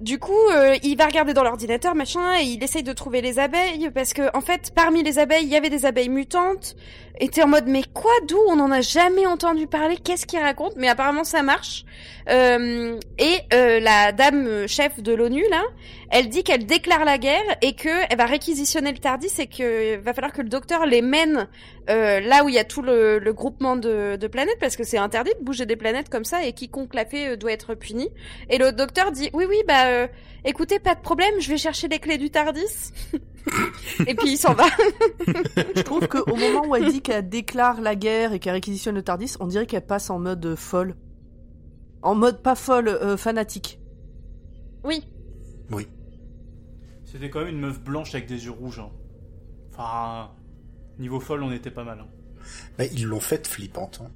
Du coup, euh, il va regarder dans l'ordinateur, machin, et il essaye de trouver les abeilles, parce que, en fait, parmi les abeilles, il y avait des abeilles mutantes. Et en mode, mais quoi, d'où On n'en a jamais entendu parler, qu'est-ce qu'il raconte? Mais apparemment, ça marche. Euh, et euh, la dame euh, chef de l'ONU, là, elle dit qu'elle déclare la guerre et que elle va réquisitionner le Tardis et que va falloir que le docteur les mène euh, là où il y a tout le, le groupement de, de planètes parce que c'est interdit de bouger des planètes comme ça et quiconque l'a fait euh, doit être puni. Et le docteur dit oui oui bah euh, écoutez pas de problème je vais chercher les clés du Tardis et puis il s'en va. Je trouve qu'au moment où elle dit qu'elle déclare la guerre et qu'elle réquisitionne le Tardis, on dirait qu'elle passe en mode euh, folle. En mode pas folle, euh, fanatique. Oui Oui. C'était quand même une meuf blanche avec des yeux rouges. hein. Enfin, niveau folle, on était pas mal. hein. Bah, ils l'ont faite flippante. hein.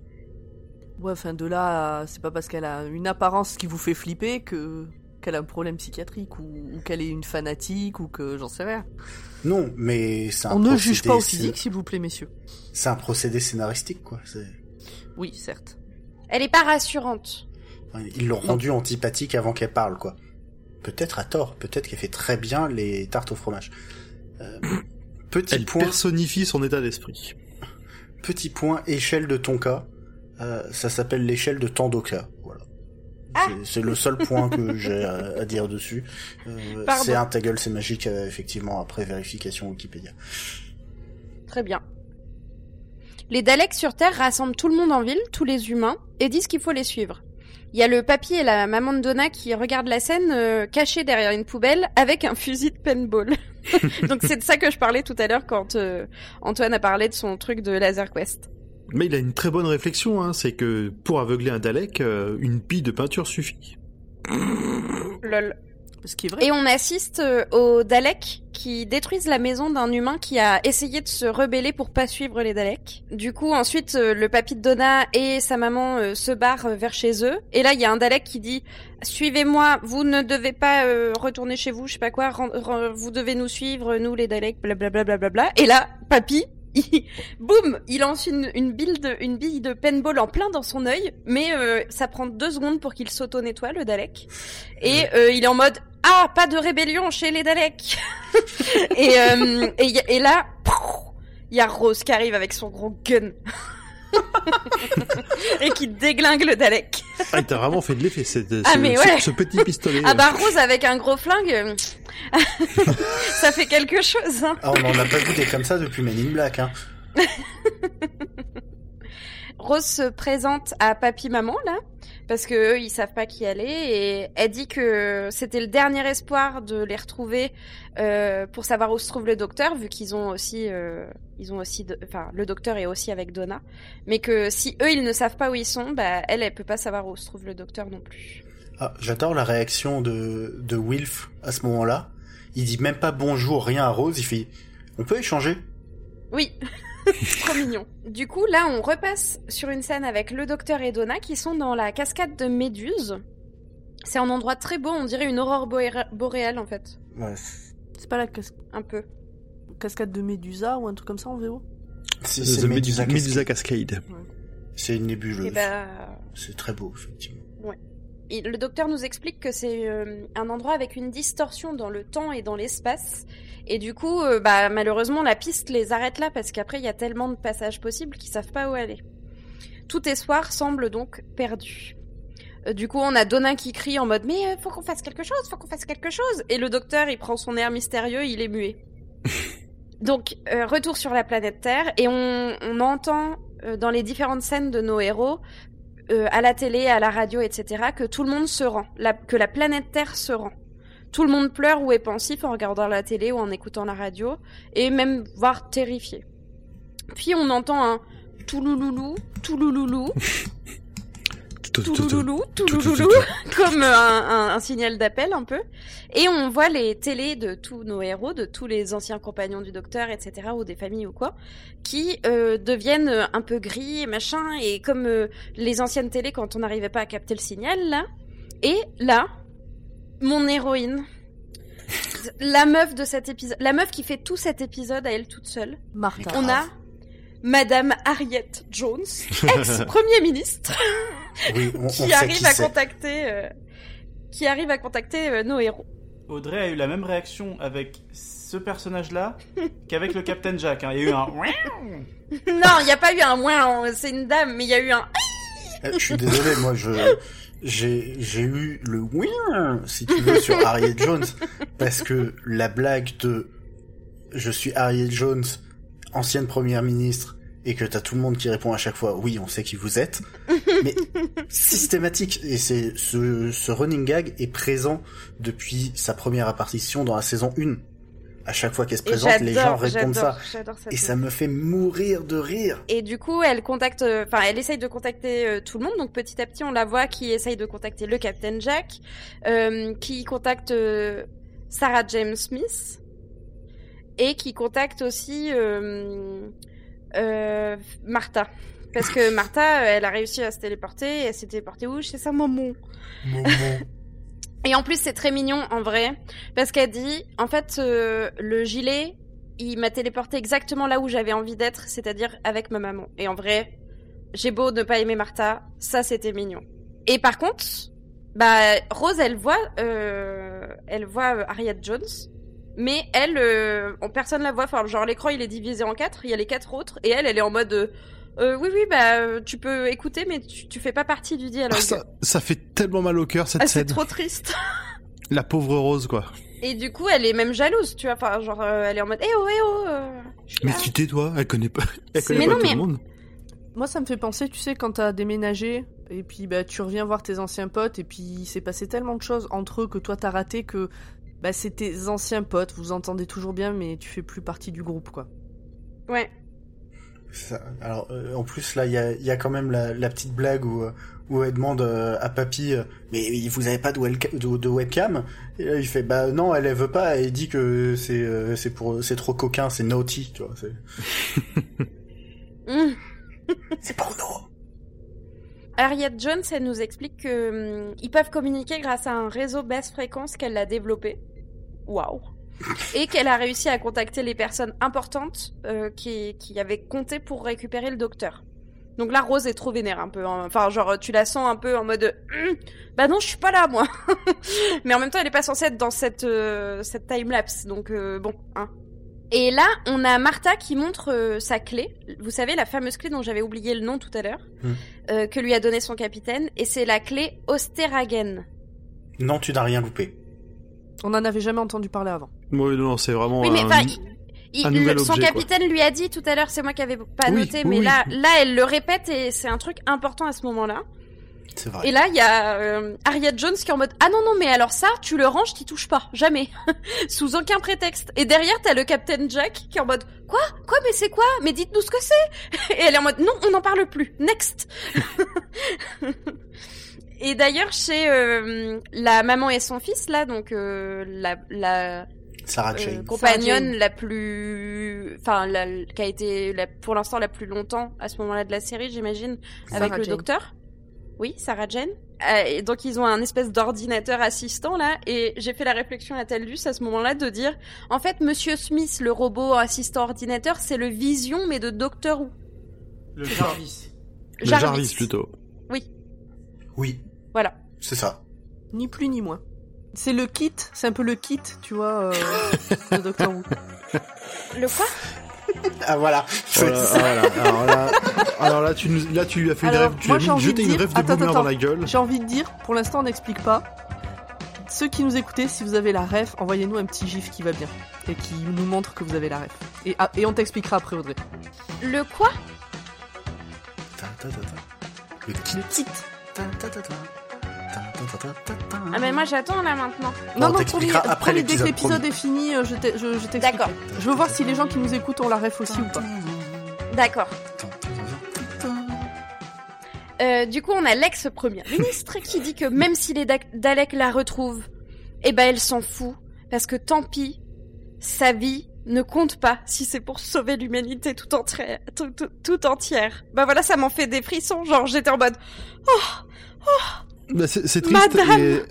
Ouais, enfin de là, c'est pas parce qu'elle a une apparence qui vous fait flipper que qu'elle a un problème psychiatrique ou, ou qu'elle est une fanatique ou que j'en sais rien. Non, mais c'est un On ne juge pas au physique, s'il vous plaît, messieurs. C'est un procédé scénaristique, quoi. C'est- Oui, certes. elle est pas rassurante. Ils l'ont rendue antipathique avant qu'elle parle, quoi. Peut-être à tort, peut-être qu'elle fait très bien les tartes au fromage. Euh, petit Elle point, personnifie son état d'esprit. petit point, échelle de Tonka. Euh, ça s'appelle l'échelle de Tandoka. Ah. C'est- le seul point que j'ai à, à dire dessus. Euh, c'est un ta gueule, c'est magique, euh, effectivement, après vérification Wikipédia. Très bien. Les Daleks sur Terre rassemblent tout le monde en ville, tous les humains, et disent qu'il faut les suivre. Il y a le papy et la maman de Donna qui regardent la scène euh, cachée derrière une poubelle avec un fusil de paintball. Donc c'est de ça que je parlais tout à l'heure quand Antoine a parlé de son truc de Laser Quest. Mais il a une très bonne réflexion, hein, c'est que pour aveugler un Dalek, euh, une bille de peinture suffit. Lol. Ce qui est vrai. Et on assiste euh, aux Daleks qui détruisent la maison d'un humain qui a essayé de se rebeller pour pas suivre les Daleks. Du coup, ensuite, euh, le papy de Donna et sa maman se barrent vers chez eux. Et là, il y a un Dalek qui dit "Suivez-moi, vous ne devez pas retourner chez vous, je sais pas quoi. vous devez nous suivre, nous les Daleks, blablabla." Bla, bla, bla. Et là, papy. Il- Boum, il lance une, une, bille de, une bille de paintball en plein dans son œil, mais euh, ça prend deux secondes pour qu'il s'auto-nettoie, le Dalek. Et euh, il est en mode ah pas de rébellion chez les Daleks. et, euh, et, et là, il y a Rose qui arrive avec son gros gun. et qui déglingue le Dalek. Ah, t'as vraiment fait de l'effet, ce, Ah, mais ce- ouais. ce petit pistolet. Ah bah Rose avec un gros flingue, euh, ça fait quelque chose. Hein. Ah, on en a pas des comme ça depuis Men in Black, hein. Rose se présente à papy maman là parce que eux, ils savent pas qui elle est et elle dit que c'était le dernier espoir de les retrouver euh, pour savoir où se trouve le docteur vu qu'ils ont aussi euh, ils ont aussi enfin le docteur est aussi avec Donna mais que si eux ils ne savent pas où ils sont bah elle elle peut pas savoir où se trouve le docteur non plus. Ah, j'adore la réaction de, de Wilf à ce moment-là. Il dit même pas bonjour, rien à Rose, il fait, on peut échanger? Oui. Trop mignon. Du coup, là, on repasse sur une scène avec le docteur et Donna qui sont dans la cascade de Méduse. C'est un endroit très beau, on dirait une aurore boréale en fait. Ouais, C'est pas la cas- Un peu. cascade de Médusa ou un truc comme ça en VO c'est, The c'est Medusa Medusa, Cascade. Cascade. C'est une nébuleuse. Et bah, C'est très beau, effectivement. Le docteur nous explique que c'est euh, un endroit avec une distorsion dans le temps et dans l'espace. Et du coup, euh, bah, malheureusement, la piste les arrête là parce qu'après, il y a tellement de passages possibles qu'ils savent pas où aller. Tout espoir semble donc perdu. Euh, Du coup, on a Donna qui crie en mode mais faut qu'on fasse quelque chose, faut qu'on fasse quelque chose. Et le docteur, il prend son air mystérieux, il est muet. Donc, retour sur la planète Terre et on, on entend dans les différentes scènes de nos héros, euh, à la télé, à la radio, etc., que tout le monde se rend, que la planète Terre se rend. Tout le monde pleure ou est pensif en regardant la télé ou en écoutant la radio, et même voire terrifié. Puis on entend un toulouloulou, toulouloulou, toulouloulou, toulouloulou, comme un, un- un signal d'appel un peu. Et on voit les télés de tous nos héros, de tous les anciens compagnons du docteur, etc., ou des familles ou quoi, qui euh, deviennent euh, un peu gris et machin, et comme euh, les anciennes télés quand on n'arrivait pas à capter le signal, là. Et là, mon héroïne, la meuf de cet épisode, la meuf qui fait tout cet épisode à elle toute seule, Martha. on a Madame Harriet Jones, ex-premier ministre, Oui, on, on qui arrive qui à contacter, euh, qui arrive à contacter euh, nos héros. Audrey a eu la même réaction avec ce personnage-là qu'avec le Captain Jack. hein. Il y a eu un. non, il n'y a pas eu un c'est une dame, mais il y a eu un. Euh, Je suis désolé, moi, je, j'ai, j'ai eu le oui, si tu veux, sur Harriet Jones, parce que la blague de je suis Harriet Jones, ancienne première ministre, et que t'as tout le monde qui répond à chaque fois oui, on sait qui vous êtes, mais systématique, et c'est, ce, ce running gag est présent depuis sa première apparition dans la saison 1. À chaque fois qu'elle se présente, les gens répondent ça. Et ça me fait mourir de rire. Et du coup, elle contacte, enfin, elle essaye de contacter euh, tout le monde. Donc petit à petit, on la voit qui essaye de contacter le Captain Jack, euh, qui contacte euh, Sarah James Smith, et qui contacte aussi euh, euh, Martha. Parce que Martha, euh, elle a réussi à se téléporter. Et elle s'est téléportée où? Chez sa maman. Et en plus, c'est très mignon en vrai, parce qu'elle dit, en fait, euh, le gilet, il m'a téléporté exactement là où j'avais envie d'être, c'est-à-dire avec ma maman. Et en vrai, j'ai beau ne pas aimer Martha, ça c'était mignon. Et par contre, bah Rose, elle voit, euh, elle voit Harriet Jones, mais elle, euh, on- personne la voit. Enfin, genre l'écran il est divisé en quatre, il y a les quatre autres, et elle, elle est en mode. euh, euh, oui, oui, bah, euh, tu peux écouter, mais tu, tu fais pas partie du dialogue. Ah, ça, ça fait tellement mal au cœur cette Ah, c'est scène. trop triste. La pauvre Rose quoi. Et du coup, elle est même jalouse, tu vois. Enfin, genre, euh, elle est en mode, eh oh, eh oh. euh, Mais là. tu tais toi, elle connaît pas, elle C'est- connaît Mais pas non, tout mais- le monde. Moi, ça me fait penser, tu sais, quand t'as déménagé et puis bah tu reviens voir tes anciens potes et puis il s'est passé tellement de choses entre eux que toi t'as raté que bah c'est tes anciens potes, vous entendez toujours bien mais tu fais plus partie du groupe quoi. Ouais. Ça- alors, euh, en plus, là, il y a, il y a quand même la, la petite blague où, euh, où elle demande euh, à papy, euh, mais vous avez pas de, welca- de, de webcam? Et là, il fait, bah non, elle, elle veut pas. Elle dit que c'est, euh, c'est pour, c'est trop coquin, c'est naughty, tu vois. C'est, Mmh. c'est porno. Harriet Jones, elle nous explique que hum, peuvent communiquer grâce à un réseau basse fréquence qu'elle a développé. Waouh. Et qu'elle a réussi à contacter les personnes importantes euh, qui, qui avaient compté pour récupérer le docteur. Donc là, Rose est trop vénère un peu. hein. Enfin, genre, tu la sens un peu en mode... Hum, bah non, je suis pas là, moi. Mais en même temps, elle est pas censée être dans cette, euh, cette time-lapse. Donc, euh, bon, hein. Et là, on a Martha qui montre euh, sa clé. Vous savez, la fameuse clé dont j'avais oublié le nom tout à l'heure, Hmm. euh, que lui a donné son capitaine. Et c'est la clé Osteragen. Non, tu n'as rien loupé. On n'en avait jamais entendu parler avant. Oui, non, c'est vraiment. Oui, mais un- il- son objet, quoi. capitaine lui a dit tout à l'heure, c'est moi qui avais pas Oui, noté, oui, mais oui. là, là, elle le répète et c'est un truc important à ce moment-là. Vrai. Et là, il y a euh, Harriet Jones qui est en mode ah non non mais alors ça, tu le ranges, t'y touches pas, jamais, sous aucun prétexte. Et derrière, t'as le Captain Jack qui est en mode quoi? Quoi mais c'est quoi? Mais dites-nous ce que c'est. Et elle est en mode non on n'en parle plus, next. et d'ailleurs chez euh, la maman et son fils là, donc euh, la la Sarah euh, Jane. compagnonne la plus, enfin, la, qui a été la, pour l'instant la plus longtemps à ce moment-là de la série, j'imagine, avec le docteur. Oui, Sarah Jane. Euh, et donc ils ont un espèce d'ordinateur assistant là, et j'ai fait la réflexion à Taldus à ce moment-là de dire, en fait, Monsieur Smith, le robot assistant ordinateur, c'est le Vision mais de Doctor Who. Le Jarvis. Le Jarvis, plutôt. Oui, Voilà. c'est ça. Ni plus ni moins. C'est le kit, c'est un peu le kit, tu vois, euh, de Doctor Who. Le quoi? Ah voilà. Voilà. Alors là, alors là, tu nous, là, tu lui as fait une rêve, tu moi, as mis- jeté de une dire- rêve de Attends, boomer attends. dans la gueule. J'ai envie de dire, pour l'instant on n'explique pas. Ceux qui nous écoutez, si vous avez la ref, envoyez-nous un petit gif qui va bien et qui nous montre que vous avez la ref. Et, ah, et on t'expliquera après Audrey. Le quoi? Ta, ta, ta, ta. Le kit. Ah mais moi j'attends là maintenant. on Non, non, promis, après promis, dès que l'épisode, est fini, euh, je t'ai- je- je t'expliquerai. D'accord. Je veux voir si les gens qui nous écoutent ont la ref aussi ou pas. D'accord. Euh, du coup, on a l'ex-premier ministre qui dit que même si les Da- Daleks la retrouvent, eh ben elle s'en fout parce que tant pis, sa vie ne compte pas si c'est pour sauver l'humanité tout, entière- tout, tout- tout entière. Bah voilà, ça m'en fait des frissons. Genre, j'étais en mode, Bah, c'est triste. Madame Et,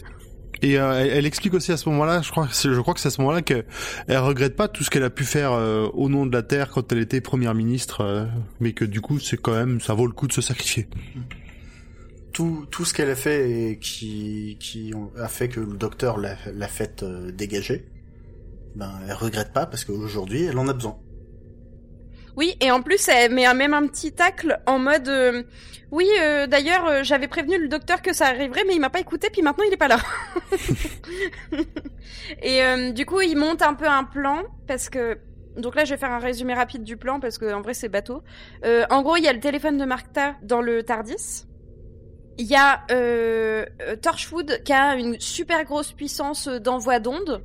et, euh, elle, elle explique aussi à ce moment-là, je crois, que c'est- je crois que c'est à ce moment-là qu'elle elle regrette pas tout ce qu'elle a pu faire euh, au nom de la Terre quand elle était première ministre, euh, mais que du coup, c'est quand même, ça vaut le coup de se sacrifier. tout, tout ce qu'elle a fait et qui, qui a fait que le docteur l'a, l'a fait euh, dégager, ben, elle regrette pas parce qu'aujourd'hui, elle en a besoin. Oui, et en plus, elle met même un petit tacle en mode euh, Oui, euh, d'ailleurs, euh, j'avais prévenu le docteur que ça arriverait, mais il m'a pas écouté, puis maintenant il est pas là. et euh, du coup, il monte un peu un plan, parce que. Donc là, je vais faire un résumé rapide du plan, parce que vrai, c'est bateau. Euh, en gros, il y a le téléphone de Martha dans le TARDIS. Il y a Torchwood qui a une super grosse puissance d'envoi d'ondes.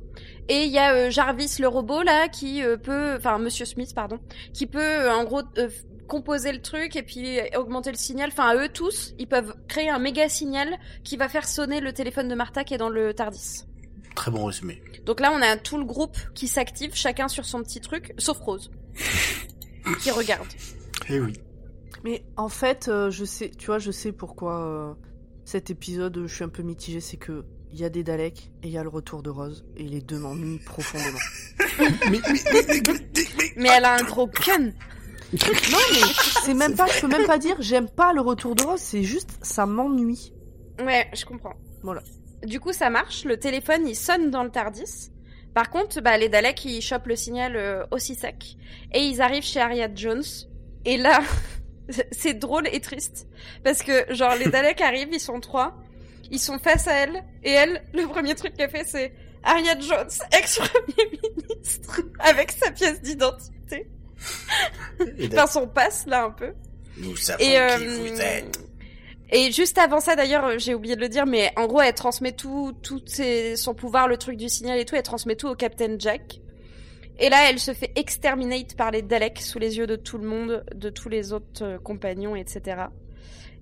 Et il y a euh, Jarvis le robot là qui euh, peut, enfin Monsieur Smith pardon, qui peut euh, en gros euh, composer le truc et puis augmenter le signal. Enfin eux tous, ils peuvent créer un méga signal qui va faire sonner le téléphone de Martha qui est dans le Tardis. Très bon résumé. Donc là on a tout le groupe qui s'active, chacun sur son petit truc, sauf Rose qui regarde. Eh oui. Mais en fait, euh, je sais, tu vois, je sais pourquoi euh, cet épisode, je suis un peu mitigée, c'est que il y a des Daleks et il y a le retour de Rose et les deux m'ennuient profondément. Mais elle a un gros gun. Non mais c'est même pas, je peux même pas dire j'aime pas le retour de Rose, c'est juste ça m'ennuie. Ouais, je comprends. Voilà. Du coup, ça marche. Le téléphone, il sonne dans le Tardis. Par contre, bah, les Daleks, ils chopent le signal euh, aussi sec. Et ils arrivent chez Harriet Jones. Et là, c'est drôle et triste. Parce que, genre, les Daleks arrivent, ils sont trois. Ils sont face à elle. Et elle, le premier truc qu'elle fait, c'est Harriet Jones, ex-premier ministre, avec sa pièce d'identité. Enfin, son passe, là, un peu. nous savons Et, qui euh, vous êtes. et juste avant ça, d'ailleurs, euh, j'ai oublié de le dire, mais en gros, elle transmet tout, tout ses- son pouvoir, le truc du signal et tout, elle transmet tout au Captain Jack. Et là, elle se fait exterminate par les Daleks sous les yeux de tout le monde, de tous les autres euh, compagnons, etc.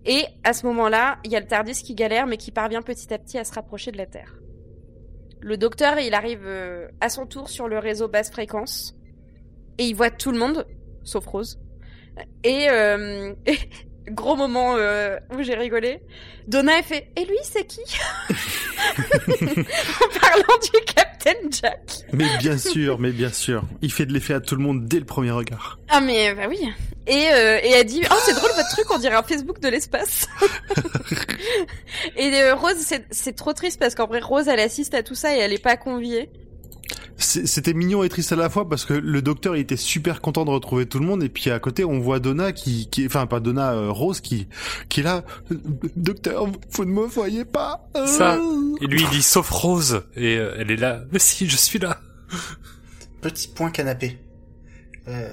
Et à ce moment-là, il y a le Tardis qui galère, mais qui parvient petit à petit à se rapprocher de la Terre. Le docteur, il arrive euh, à son tour sur le réseau basse fréquence, et il voit tout le monde, sauf Rose. Et, euh, gros moment euh, où j'ai rigolé. Donna a fait Et lui, c'est qui? En parlant du Captain Jack. Mais bien sûr, mais bien sûr. Il fait de l'effet à tout le monde dès le premier regard. Ah, mais bah oui. Et, euh, et elle dit Oh, c'est drôle votre truc, on dirait un Facebook de l'espace. et euh, Rose, c'est c'est trop triste parce qu'en vrai, Rose, elle assiste à tout ça et elle est pas conviée. C'était mignon et triste à la fois parce que le docteur il était super content de retrouver tout le monde et puis à côté on voit Donna qui, qui enfin pas Donna euh, Rose qui qui est là docteur vous ne me voyez pas Euh. Ça. Et lui, il dit sauf Rose. Et euh, elle est là. Mais si, je suis là. Petit point canapé. Euh,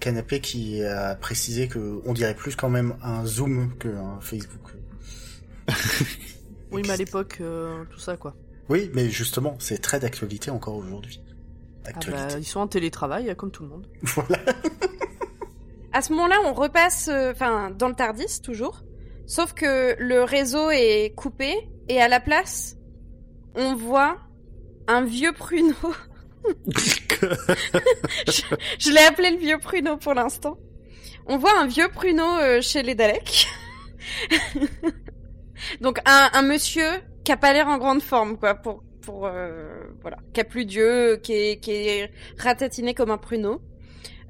canapé qui a précisé que on dirait plus quand même un Zoom qu'un Facebook. Oui, mais à l'époque, euh, tout ça, quoi. Oui, mais justement, c'est très d'actualité encore aujourd'hui. Ah bah, ils sont en télétravail, comme tout le monde. Voilà. À ce moment-là, on repasse, euh, enfin, dans le Tardis toujours. Sauf que le réseau est coupé et à la place, on voit un vieux pruneau. je je l'ai appelé le vieux pruneau pour l'instant. On voit un vieux pruneau euh, chez les Daleks. Donc un, un monsieur qui a pas l'air en grande forme, quoi, pour pour euh, voilà, qui a plus d'yeux, qui est qui est ratatiné comme un pruneau,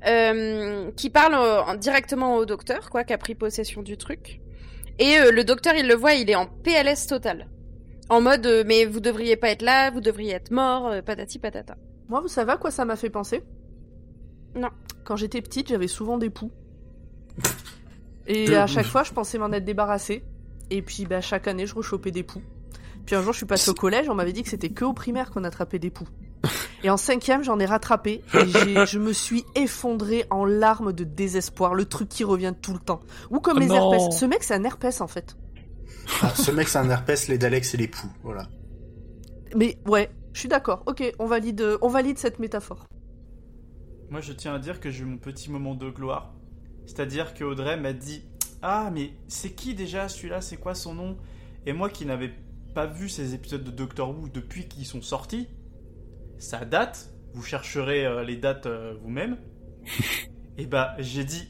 euh, qui parle euh, en- directement au docteur, quoi, qui a pris possession du truc. Et euh, le docteur, il le voit, il est en PLS total, en mode euh, mais vous devriez pas être là, vous devriez être mort, euh, patati patata. Moi, vous savez à quoi ça m'a fait penser? Non. Quand j'étais petite, j'avais souvent des poux. Et à chaque fois, je pensais m'en être débarrassée. Et puis, bah, chaque année, je rechopais des poux. Puis un jour, je suis passée au collège, on m'avait dit que c'était que au primaire qu'on attrapait des poux. Et en cinquième, j'en ai rattrapé. Et je me suis effondrée en larmes de désespoir. Le truc qui revient tout le temps. Ou comme Oh les non. herpès. Ce mec, c'est un herpès, en fait. Ah, ce mec, c'est un herpès, les Daleks, c'est les poux. Voilà. Mais ouais, je suis d'accord. Ok, on valide, on valide cette métaphore. Moi, je tiens à dire que j'ai eu mon petit moment de gloire. C'est-à-dire que Audrey m'a dit Ah, mais c'est qui déjà celui-là? C'est quoi son nom Et moi qui n'avais pas vu ces épisodes de Doctor Who depuis qu'ils sont sortis, ça date. Vous chercherez euh, les dates euh, vous-même. Et bah, j'ai dit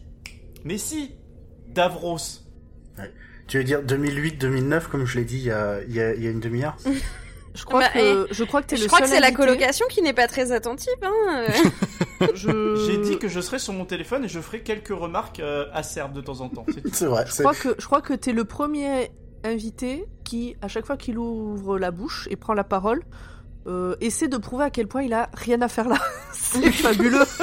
Mais si Davros Tu veux dire 2008-2009, comme je l'ai dit il y a, il y a, il y a une demi-heure? Je crois Bah, que, je crois que t'es Je le crois que c'est la colocation qui n'est pas très attentive. Hein. euh. Je... J'ai dit que je serais sur mon téléphone et je ferai quelques remarques euh, acerbes de temps en temps. c'est vrai. Je c'est- crois que je crois que t'es le premier invité qui, à chaque fois qu'il ouvre la bouche et prend la parole, euh, essaie de prouver à quel point il a rien à faire là. C'est fabuleux.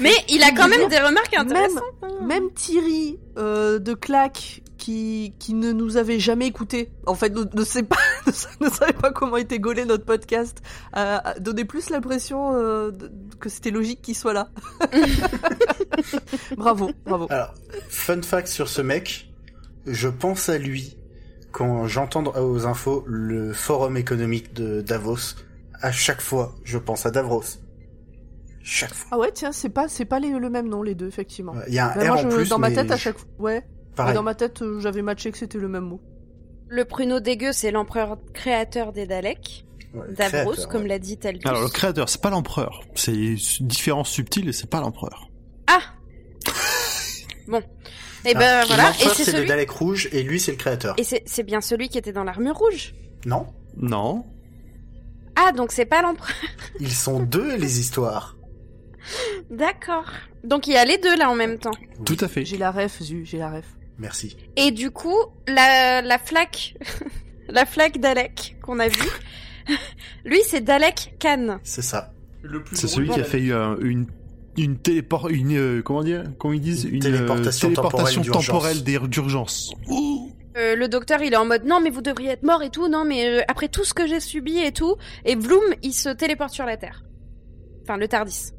Mais il a quand même des remarques intéressantes. hein. Même Thierry euh, de Claque qui qui ne nous avait jamais écouté, en fait, ne, ne sait pas, ne, sa- ne savait pas comment était gaulé notre podcast, a, a donné plus l'impression euh, que c'était logique qu'il soit là. bravo, bravo. Alors, fun fact sur ce mec, je pense à lui quand j'entends aux infos le forum économique de Davos. À chaque fois, je pense à Davos. Chaque fois. Ah ouais, tiens, c'est pas c'est pas les- le même nom les deux effectivement. Il y a un R moi, en je- plus, dans ma mais tête, à chaque fois. Ouais. Pareil. Dans ma tête, j'avais matché que c'était le même mot. Le pruneau dégueu, c'est l'empereur créateur des Daleks. Ouais, Davros, créateur, comme ouais. l'a dit Talbus. Alors le créateur, c'est pas l'empereur. C'est une différence subtile et c'est pas l'empereur. Ah Bon. Et ben Alors, voilà, et l'empereur, c'est c'est le celui... Dalek rouge et lui c'est le créateur. Et c'est bien celui qui était dans l'armure rouge? Non Non. Ah, donc c'est pas l'empereur. Ils sont deux les histoires. D'accord. Donc il y a les deux là en même temps. Tout à fait. J'ai la ref, Zu, j'ai la ref. Merci. Et du coup, la, la flaque, la flaque Dalek qu'on a vue, lui c'est Dalek Khan. C'est ça. C'est celui qui a fait euh, une une téléport une euh, comment dire comment ils disent? Une une, téléportation euh, téléportation temporelle d'urgence. Euh, le docteur il est en mode non mais vous devriez être mort et tout, non mais euh, après tout ce que j'ai subi et tout, et Bloom il se téléporte sur la Terre. Enfin le Tardis.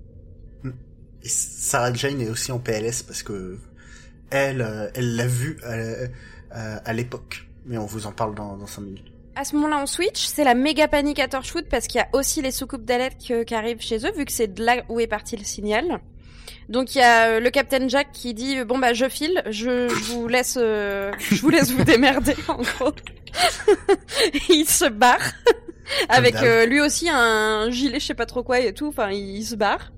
Et Sarah Jane est aussi en PLS parce que elle, euh, elle l'a vu à, à- à l'époque. Mais on vous en parle dans, dans 5 minutes. À ce moment-là, on switch, c'est la méga panique à Torchwood parce qu'il y a aussi les soucoupes d'alerte qui arrivent chez eux, vu que c'est de là où est parti le signal. Donc il y a euh, le Captain Jack qui dit euh, bon bah je file, je, je vous laisse, euh, je vous laisse vous démerder en gros. il se barre avec euh, lui aussi un gilet, je sais pas trop quoi et tout. Enfin il, il se barre.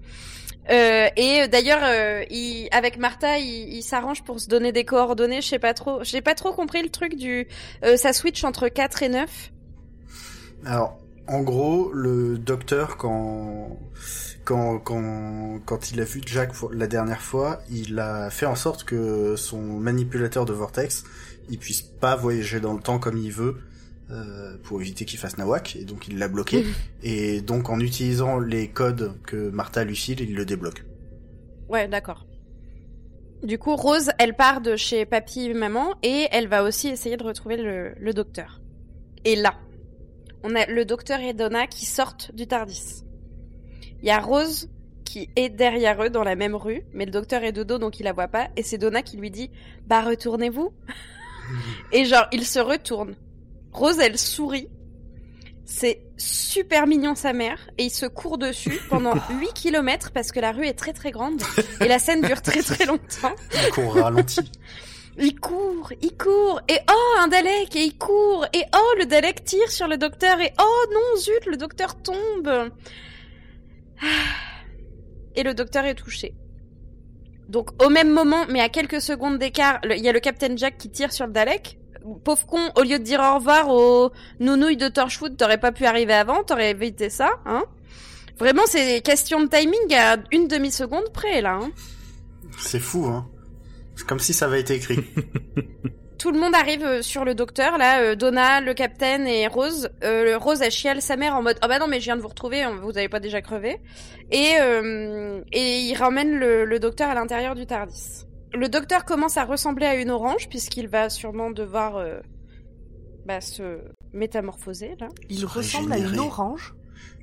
Euh, et d'ailleurs, euh, avec Martha, il, s'arrange pour se donner des coordonnées. Je sais pas trop. J'ai pas trop compris le truc du. Euh, ça switch entre 4 et 9. Alors, en gros, le docteur, quand, quand, quand, quand il a vu Jack la dernière fois, il a fait en sorte que son manipulateur de vortex, il puisse pas voyager dans le temps comme il veut, euh, pour éviter qu'il fasse nawak, et donc il l'a bloqué. et donc en utilisant les codes que Martha lui file, il le débloque. Ouais, d'accord. Du coup, Rose, elle part de chez papy et maman et elle va aussi essayer de retrouver le, le docteur. Et là, on a le docteur et Donna qui sortent du Tardis. Il y a Rose qui est derrière eux dans la même rue, mais le docteur est de dos donc il la voit pas et c'est Donna qui lui dit "Bah retournez-vous." et genre, il se retourne. Rose, elle sourit. C'est super mignon sa mère et il se court dessus pendant 8 km parce que la rue est très très grande et la scène dure très très longtemps. Il court ralenti. Il court, il court, et oh, un Dalek, et il court, et oh, le Dalek tire sur le docteur, et oh non, zut, le docteur tombe. Et le docteur est touché. Donc au même moment, mais à quelques secondes d'écart, il y a le Captain Jack qui tire sur le Dalek. Pauvre con, au lieu de dire au revoir aux nounouilles de Torchwood, t'aurais pas pu arriver avant, t'aurais évité ça, hein Vraiment, c'est question de timing à une demi-seconde près, là, hein C'est fou, hein. C'est comme si ça avait été écrit. tout le monde arrive euh, sur le docteur, là, euh, Donna, le capitaine et Rose. Euh, Rose, elle chiale sa mère en mode « Ah bah non, mais je viens de vous retrouver, vous avez pas déjà crevé ?» Et, euh, et il ramène le, le docteur à l'intérieur du TARDIS. Le docteur commence à ressembler à une orange, puisqu'il va sûrement devoir euh, bah, se métamorphoser, là. Il Se ressemble à une orange?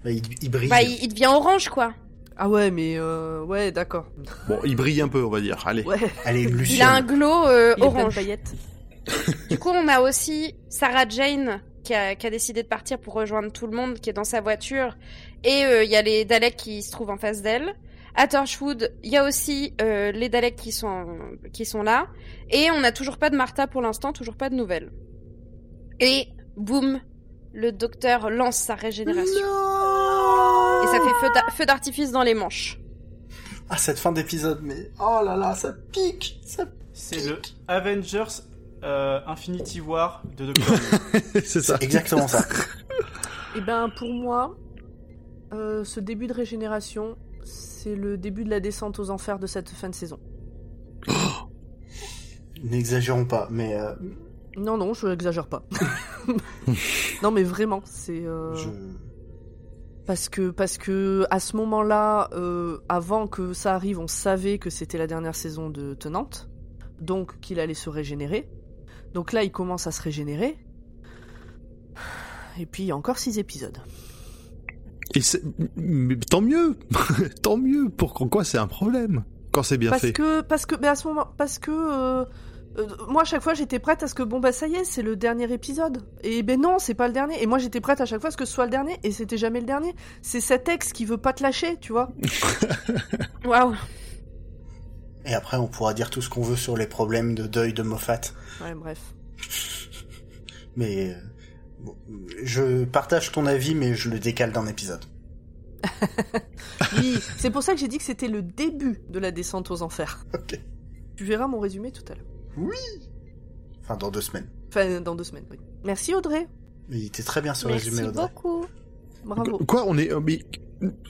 Bah, il, il brille. Bah, il, il devient orange, quoi. Ah ouais, mais euh, ouais, d'accord. Bon, il brille un peu, on va dire. Allez. Ouais, Elle est Il a un glow euh, orange. Du coup, on a aussi Sarah Jane qui a, qui a décidé de partir pour rejoindre tout le monde, qui est dans sa voiture. Et euh, il y a les Daleks qui se trouvent en face d'elle. À Torchwood, il y a aussi euh, les Daleks qui sont qui sont là. Et on n'a toujours pas de Martha pour l'instant, toujours pas de nouvelles. Et boum, le docteur lance sa régénération. Et ça fait feu d'a- feu d'artifice dans les manches. Ah, cette fin d'épisode, mais oh là là, ça pique, ça C'est le Avengers euh, Infinity War de Doctor c'est ça. Exactement ça. Et ben pour moi, euh, ce début de régénération, c'est le début de la descente aux enfers de cette fin de saison. N'exagérons pas, mais euh, Non, non, je n'exagère pas. non, mais vraiment, c'est euh, je... parce que parce que à ce moment-là, euh, avant que ça arrive, on savait que c'était la dernière saison de Tenante, donc qu'il allait se régénérer. Donc là, il commence à se régénérer. Et puis il y a encore six épisodes. Et c'est- mais tant mieux, tant mieux. Pourquoi c'est un problème quand c'est bien parce fait. que parce que mais à ce moment parce que euh, euh, moi à chaque fois j'étais prête à ce que bon bah ça y est c'est le dernier épisode. Et ben non c'est pas le dernier. Et moi j'étais prête à chaque fois à ce que ce soit le dernier. Et c'était jamais le dernier. C'est cet ex qui veut pas te lâcher tu vois. Waouh. Et après, on pourra dire tout ce qu'on veut sur les problèmes de deuil de Moffat. ouais bref. Mais euh, je partage ton avis, mais je le décale d'un épisode. oui c'est pour ça que j'ai dit que c'était le début de la descente aux enfers Ok. tu verras mon résumé tout à l'heure Enfin, dans deux semaines. enfin dans deux semaines oui merci Audrey Mais il était très bien ce Merci résumé, Audrey. beaucoup. bravo Quoi On est. mais-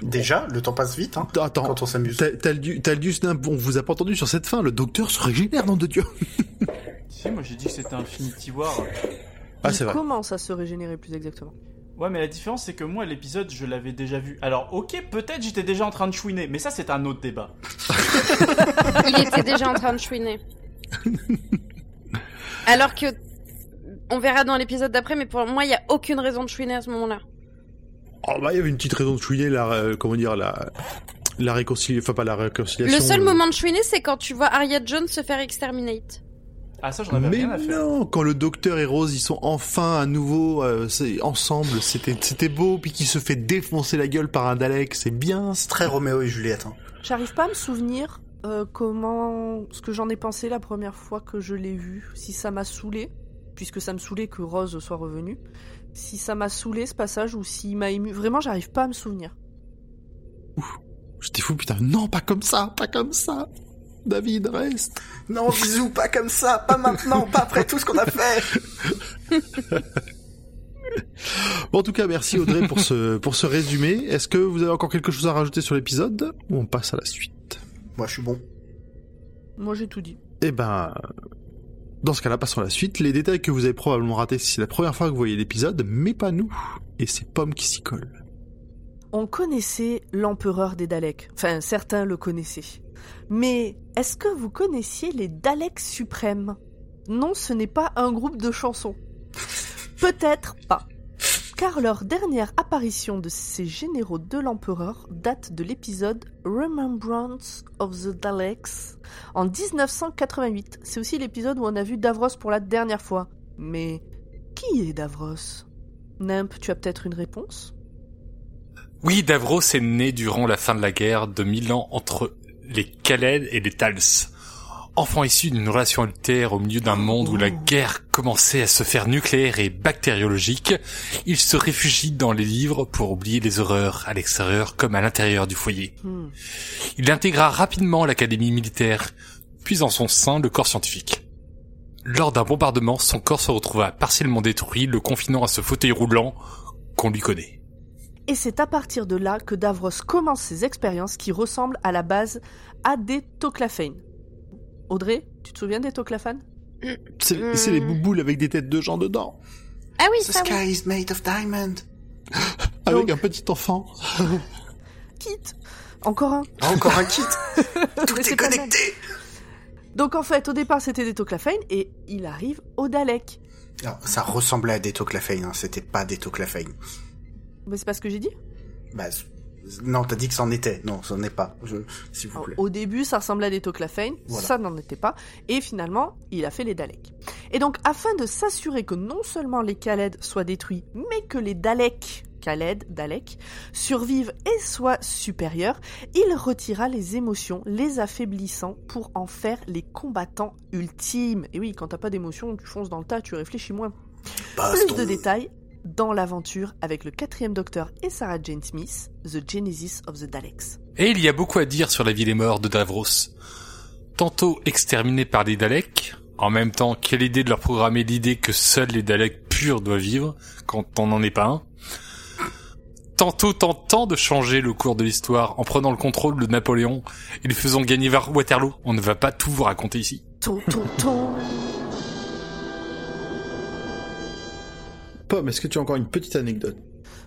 Déjà, le temps passe vite, hein, Attends. quand on s'amuse. Snap, on vous a pas entendu sur cette fin, le docteur se régénère, nom de Dieu. si, moi j'ai dit que c'était Infinity War. Ah, il commence à se régénérer plus exactement? Ouais, mais la différence c'est que moi l'épisode je l'avais déjà vu. Alors, ok, peut-être j'étais déjà en train de chouiner, mais ça c'est un autre débat. Il était déjà en train de chouiner. Alors que on verra dans l'épisode d'après, mais pour moi, il y a aucune raison de chouiner à ce moment-là. Oh, bah, il y avait une petite raison de chouiller, la, euh, comment dire, la, la réconciliation, enfin pas la réconciliation. Le seul euh, moment de chouiner, c'est quand tu vois Harriet Jones se faire exterminate. Ah, ça j'en avais Mais rien à faire. non, quand le docteur et Rose ils sont enfin à nouveau euh, c'est- ensemble, c'était c'était beau, puis qu'il se fait défoncer la gueule par un Dalek, c'est bien. C'est très Roméo et Juliette. Hein. J'arrive pas à me souvenir euh, comment ce que j'en ai pensé la première fois que je l'ai vu, si ça m'a saoulé, puisque ça me saoulait que Rose soit revenue, si ça m'a saoulé ce passage ou s'il m'a ému. Vraiment, j'arrive pas à me souvenir. J'étais fou, putain, non, pas comme ça, pas comme ça. David, reste. Non, bisous, pas comme ça, pas maintenant, pas après tout ce qu'on a fait. Bon, en tout cas, merci Audrey pour ce pour ce résumé. Est-ce que vous avez encore quelque chose à rajouter sur l'épisode ou on passe à la suite? Moi, je suis bon. Moi, j'ai tout dit. Eh ben, Dans ce cas-là, passons à la suite. Les détails que vous avez probablement ratés si c'est la première fois que vous voyez l'épisode, mais pas nous. Et c'est Pomme qui s'y colle. On connaissait l'empereur des Daleks. Enfin, certains le connaissaient. Mais est-ce que vous connaissiez les Daleks suprêmes? Non, ce n'est pas un groupe de chansons. Peut-être pas. Car leur dernière apparition de ces généraux de l'empereur date de l'épisode Remembrance of the Daleks en 1988. C'est aussi l'épisode où on a vu Davros pour la dernière fois. Mais qui est Davros? Nimp, tu as peut-être une réponse? Oui, Davros est né durant la fin de la guerre de mille ans entre les Khaled et les Tals. Enfant issu d'une relation altère au milieu d'un monde où la guerre commençait à se faire nucléaire et bactériologique, il se réfugie dans les livres pour oublier les horreurs à l'extérieur comme à l'intérieur du foyer. Hmm. Il intégra rapidement l'académie militaire, puis en son sein le corps scientifique. Lors d'un bombardement, son corps se retrouva partiellement détruit, le confinant à ce fauteuil roulant qu'on lui connaît. Et c'est à partir de là que Davros commence ses expériences qui ressemblent à la base à des toclaphanes. Audrey, tu te souviens des toclaphanes C'est les bouboules avec des têtes de gens dedans. Ah oui, The ça oui. sky is made of diamond. Avec Donc- un petit enfant. Kit Encore un Ah, encore un kit. Tout est connecté. Donc en fait, au départ, c'était des toclaphanes et il arrive au Dalek. Alors, ça ressemblait à des toclaphanes, hein. c'était pas des toclaphanes. Mais c'est pas ce que j'ai dit Bah, non, t'as dit que c'en était. Non, c'en est pas. Je... S'il vous Alors, plaît. Au début, ça ressemblait à des toclaphanes, Voilà. ça n'en était pas. Et finalement, il a fait les Daleks. Et donc, afin de s'assurer que non seulement les Khaled soient détruits, mais que les Daleks, Khaled, Dalek, survivent et soient supérieurs, il retira les émotions, les affaiblissant pour en faire les combattants ultimes. Et oui, quand t'as pas d'émotions, tu fonces dans le tas, tu réfléchis moins. Plus de détails dans l'aventure avec le quatrième docteur et Sarah Jane Smith, The Genesis of the Daleks. Et il y a beaucoup à dire sur la vie et les morts de Davros. Tantôt exterminés par les Daleks, en même temps quelle idée de leur programmer l'idée que seuls les Daleks purs doivent vivre, quand on n'en est pas un. Tantôt tentant de changer le cours de l'histoire en prenant le contrôle de Napoléon et le faisant gagner vers Waterloo. On ne va pas tout vous raconter ici. Ton, ton, ton. Pomme, est-ce que tu as encore une petite anecdote?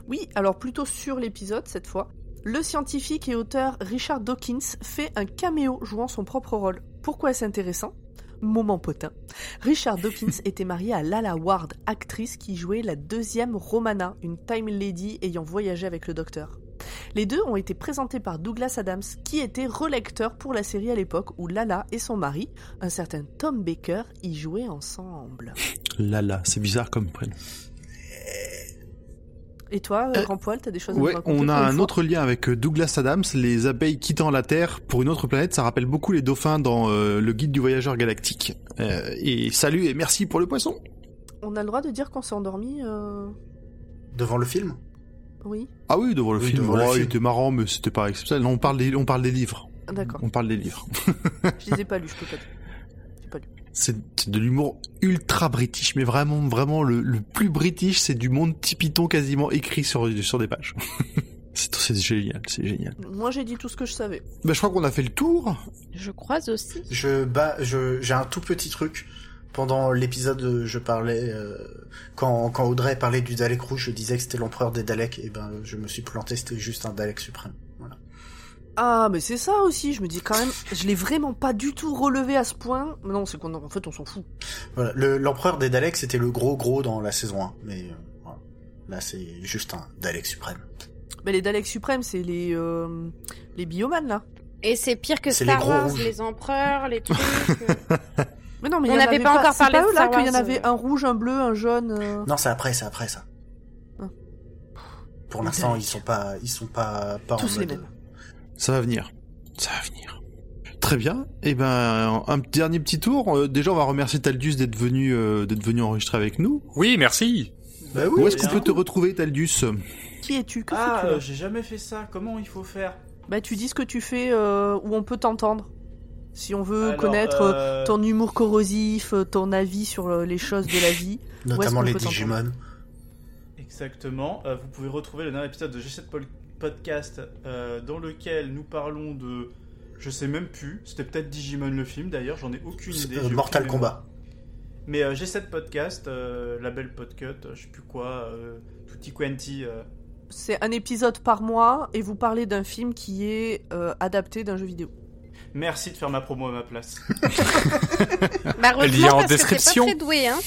Oui, alors plutôt sur l'épisode cette fois. Le scientifique et auteur Richard Dawkins fait un caméo jouant son propre rôle. Pourquoi est-ce intéressant? Moment potin. Richard Dawkins était marié à Lala Ward, actrice qui jouait la deuxième Romana, une Time Lady ayant voyagé avec le docteur. Les deux ont été présentés par Douglas Adams, qui était relecteur pour la série à l'époque où Lala et son mari, un certain Tom Baker, y jouaient ensemble. Lala, c'est bizarre comme prénom. Et toi, Euh, Grand Poil, t'as des choses à Ouais, raconter on a un autre lien avec euh, Douglas Adams, les abeilles quittant la Terre pour une autre planète, ça rappelle beaucoup les dauphins dans euh, le guide du voyageur galactique. Euh, et salut et merci pour le poisson. On a le droit de dire qu'on s'est endormi euh... Devant le film? Oui, Ah oui, devant le Oui, film, devant le Ouais, il film. était marrant, mais c'était pas exceptionnel. Non, on parle des, on parle des livres. d'accord. On parle des livres. Je les ai pas lus, je peux pas dire. C'est de l'humour ultra british, mais vraiment, vraiment le, le plus british, c'est du monde Tipiton quasiment écrit sur, sur des pages. c'est génial, c'est génial. Moi, j'ai dit tout ce que je savais. Bah, je crois qu'on a fait le tour. Je crois aussi. Je bats, je, j'ai un tout petit truc. Pendant l'épisode, je parlais euh, quand quand Audrey parlait du Dalek rouge, je disais que c'était l'empereur des Daleks. Et ben, je me suis planté, c'était juste un Dalek suprême. Ah, mais c'est ça aussi, je me dis quand même, je l'ai vraiment pas du tout relevé à ce point. Mais non, c'est qu'on en fait, on s'en fout. Voilà. Le- L'empereur des Daleks, c'était le gros gros dans la saison 1. Mais euh, voilà. là, c'est juste un Dalek suprême. Mais les Daleks suprêmes, c'est les, euh, les biomanes, là. Et c'est pire que les Star gros Wars, rouges. les empereurs, les trucs. euh. Mais non, mais On il y en n'avait avait pas encore c'est parlé pas de eux, là, qu'il y en avait un rouge, un bleu, un jaune. euh. Non, c'est après, c'est après ça. Ah. Pour Les l'instant, ils sont pas, ils sont pas, pas Tous en les mode- mêmes. Ça va venir. Ça va venir. Très bien. Et ben, un dernier petit tour. Euh, déjà, on va remercier Taldus d'être venu, euh, d'être venu enregistrer avec nous. Oui, merci. Bah oui, Où est-ce qu'on bien. peut te retrouver, Taldus? Qui es-tu? Que Ah, euh, j'ai jamais fait ça. Comment il faut faire? Bah, tu dis ce que tu fais euh, où on peut t'entendre. Si on veut Alors, connaître euh, ton humour corrosif, ton avis sur les choses de la vie. notamment les Digimon. Exactement. Euh, vous pouvez retrouver le dernier épisode de G7 Pol- Podcast euh, dans lequel nous parlons de. Je sais même plus. C'était peut-être Digimon le film d'ailleurs, j'en ai aucune idée. Euh, j'ai Mortal aucune mémoire. Kombat. Mais euh, j'ai sept podcasts, euh, label Podcut, euh, je sais plus quoi, euh, Tutti Quanti. euh. C'est un épisode par mois et vous parlez d'un film qui est euh, adapté d'un jeu vidéo. Merci de faire ma promo à ma place. Bah, Elle y a heureusement, en parce que t'es description. pas très doué, hein.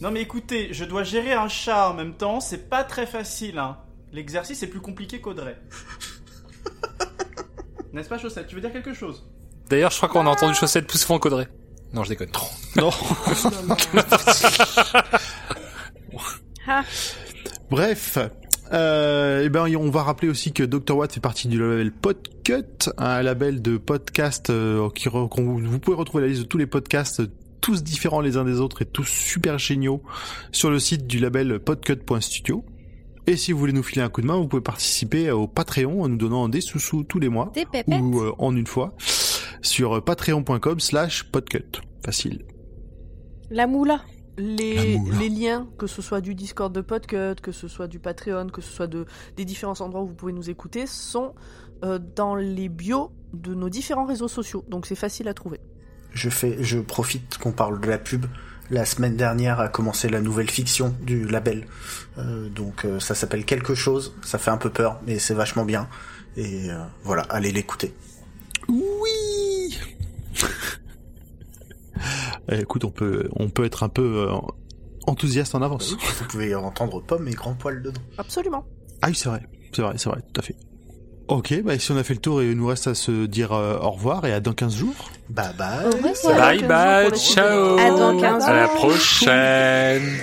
non mais écoutez, je dois gérer un chat en même temps, c'est pas très facile. Hein. L'exercice est plus compliqué qu'Audrey. N'est-ce pas, Chaussette? Tu veux dire quelque chose? D'ailleurs, je crois qu'on a entendu chaussette plus souvent qu'Audrey. Non, je déconne. Non. Ah. Bref. Euh, eh ben, on va rappeler aussi que Dr. Watt fait partie du label Podcut, un label de podcasts euh, qui re- qu'on- vous pouvez retrouver la liste de tous les podcasts, tous différents les uns des autres et tous super géniaux sur le site du label podcut.studio. Et si vous voulez nous filer un coup de main, vous pouvez participer au Patreon en nous donnant des sous-sous tous les mois Des pépettes. ou euh, en une fois sur patreon.com slash podcut. Facile. La moula. Les, La moula. les liens, que ce soit du Discord de Podcut, que ce soit du Patreon, que ce soit de, des différents endroits où vous pouvez nous écouter, sont euh, dans les bios de nos différents réseaux sociaux. Donc c'est facile à trouver. Je fais, je profite qu'on parle de la pub. La semaine dernière a commencé la nouvelle fiction du label. Euh, donc euh, ça s'appelle quelque chose. Ça fait un peu peur, mais c'est vachement bien. Et euh, voilà, allez l'écouter. Oui. Eh, écoute, on peut, on peut être un peu euh, enthousiaste en avance. Vous pouvez entendre Pomme et Grand Poil dedans. Absolument. Ah oui, c'est vrai, c'est vrai, c'est vrai, tout à fait. Ok, bah si on a fait le tour, il nous reste à se dire euh, au revoir et à dans 15 jours. Bye bye. Revoir. Bye dans 15 bye, jours ciao. À dans 15 À la jours. prochaine.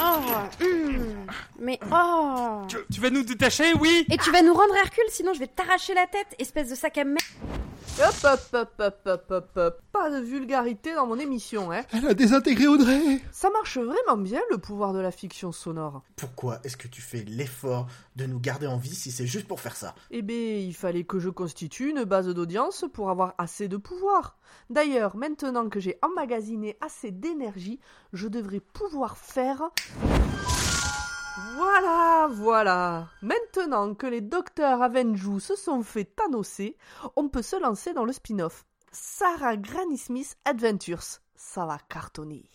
Oh, hum, mais oh. Tu vas nous détacher, oui Et tu vas nous rendre Hercule, sinon je vais t'arracher la tête, espèce de sac à merde. Hop, hop, hop, hop, hop, hop, hop. Pas de vulgarité dans mon émission, hein. Elle a désintégré Audrey Ça marche vraiment bien le pouvoir de la fiction sonore. Pourquoi est-ce que tu fais l'effort de nous garder en vie si c'est juste pour faire ça? Eh bien, il fallait que je constitue une base d'audience pour avoir assez de pouvoir. D'ailleurs, maintenant que j'ai emmagasiné assez d'énergie, je devrais pouvoir faire... Voilà, voilà. Maintenant que les docteurs Avenju se sont fait thanosser, on peut se lancer dans le spin-off. Sarah Granny Smith Adventures. Ça va cartonner.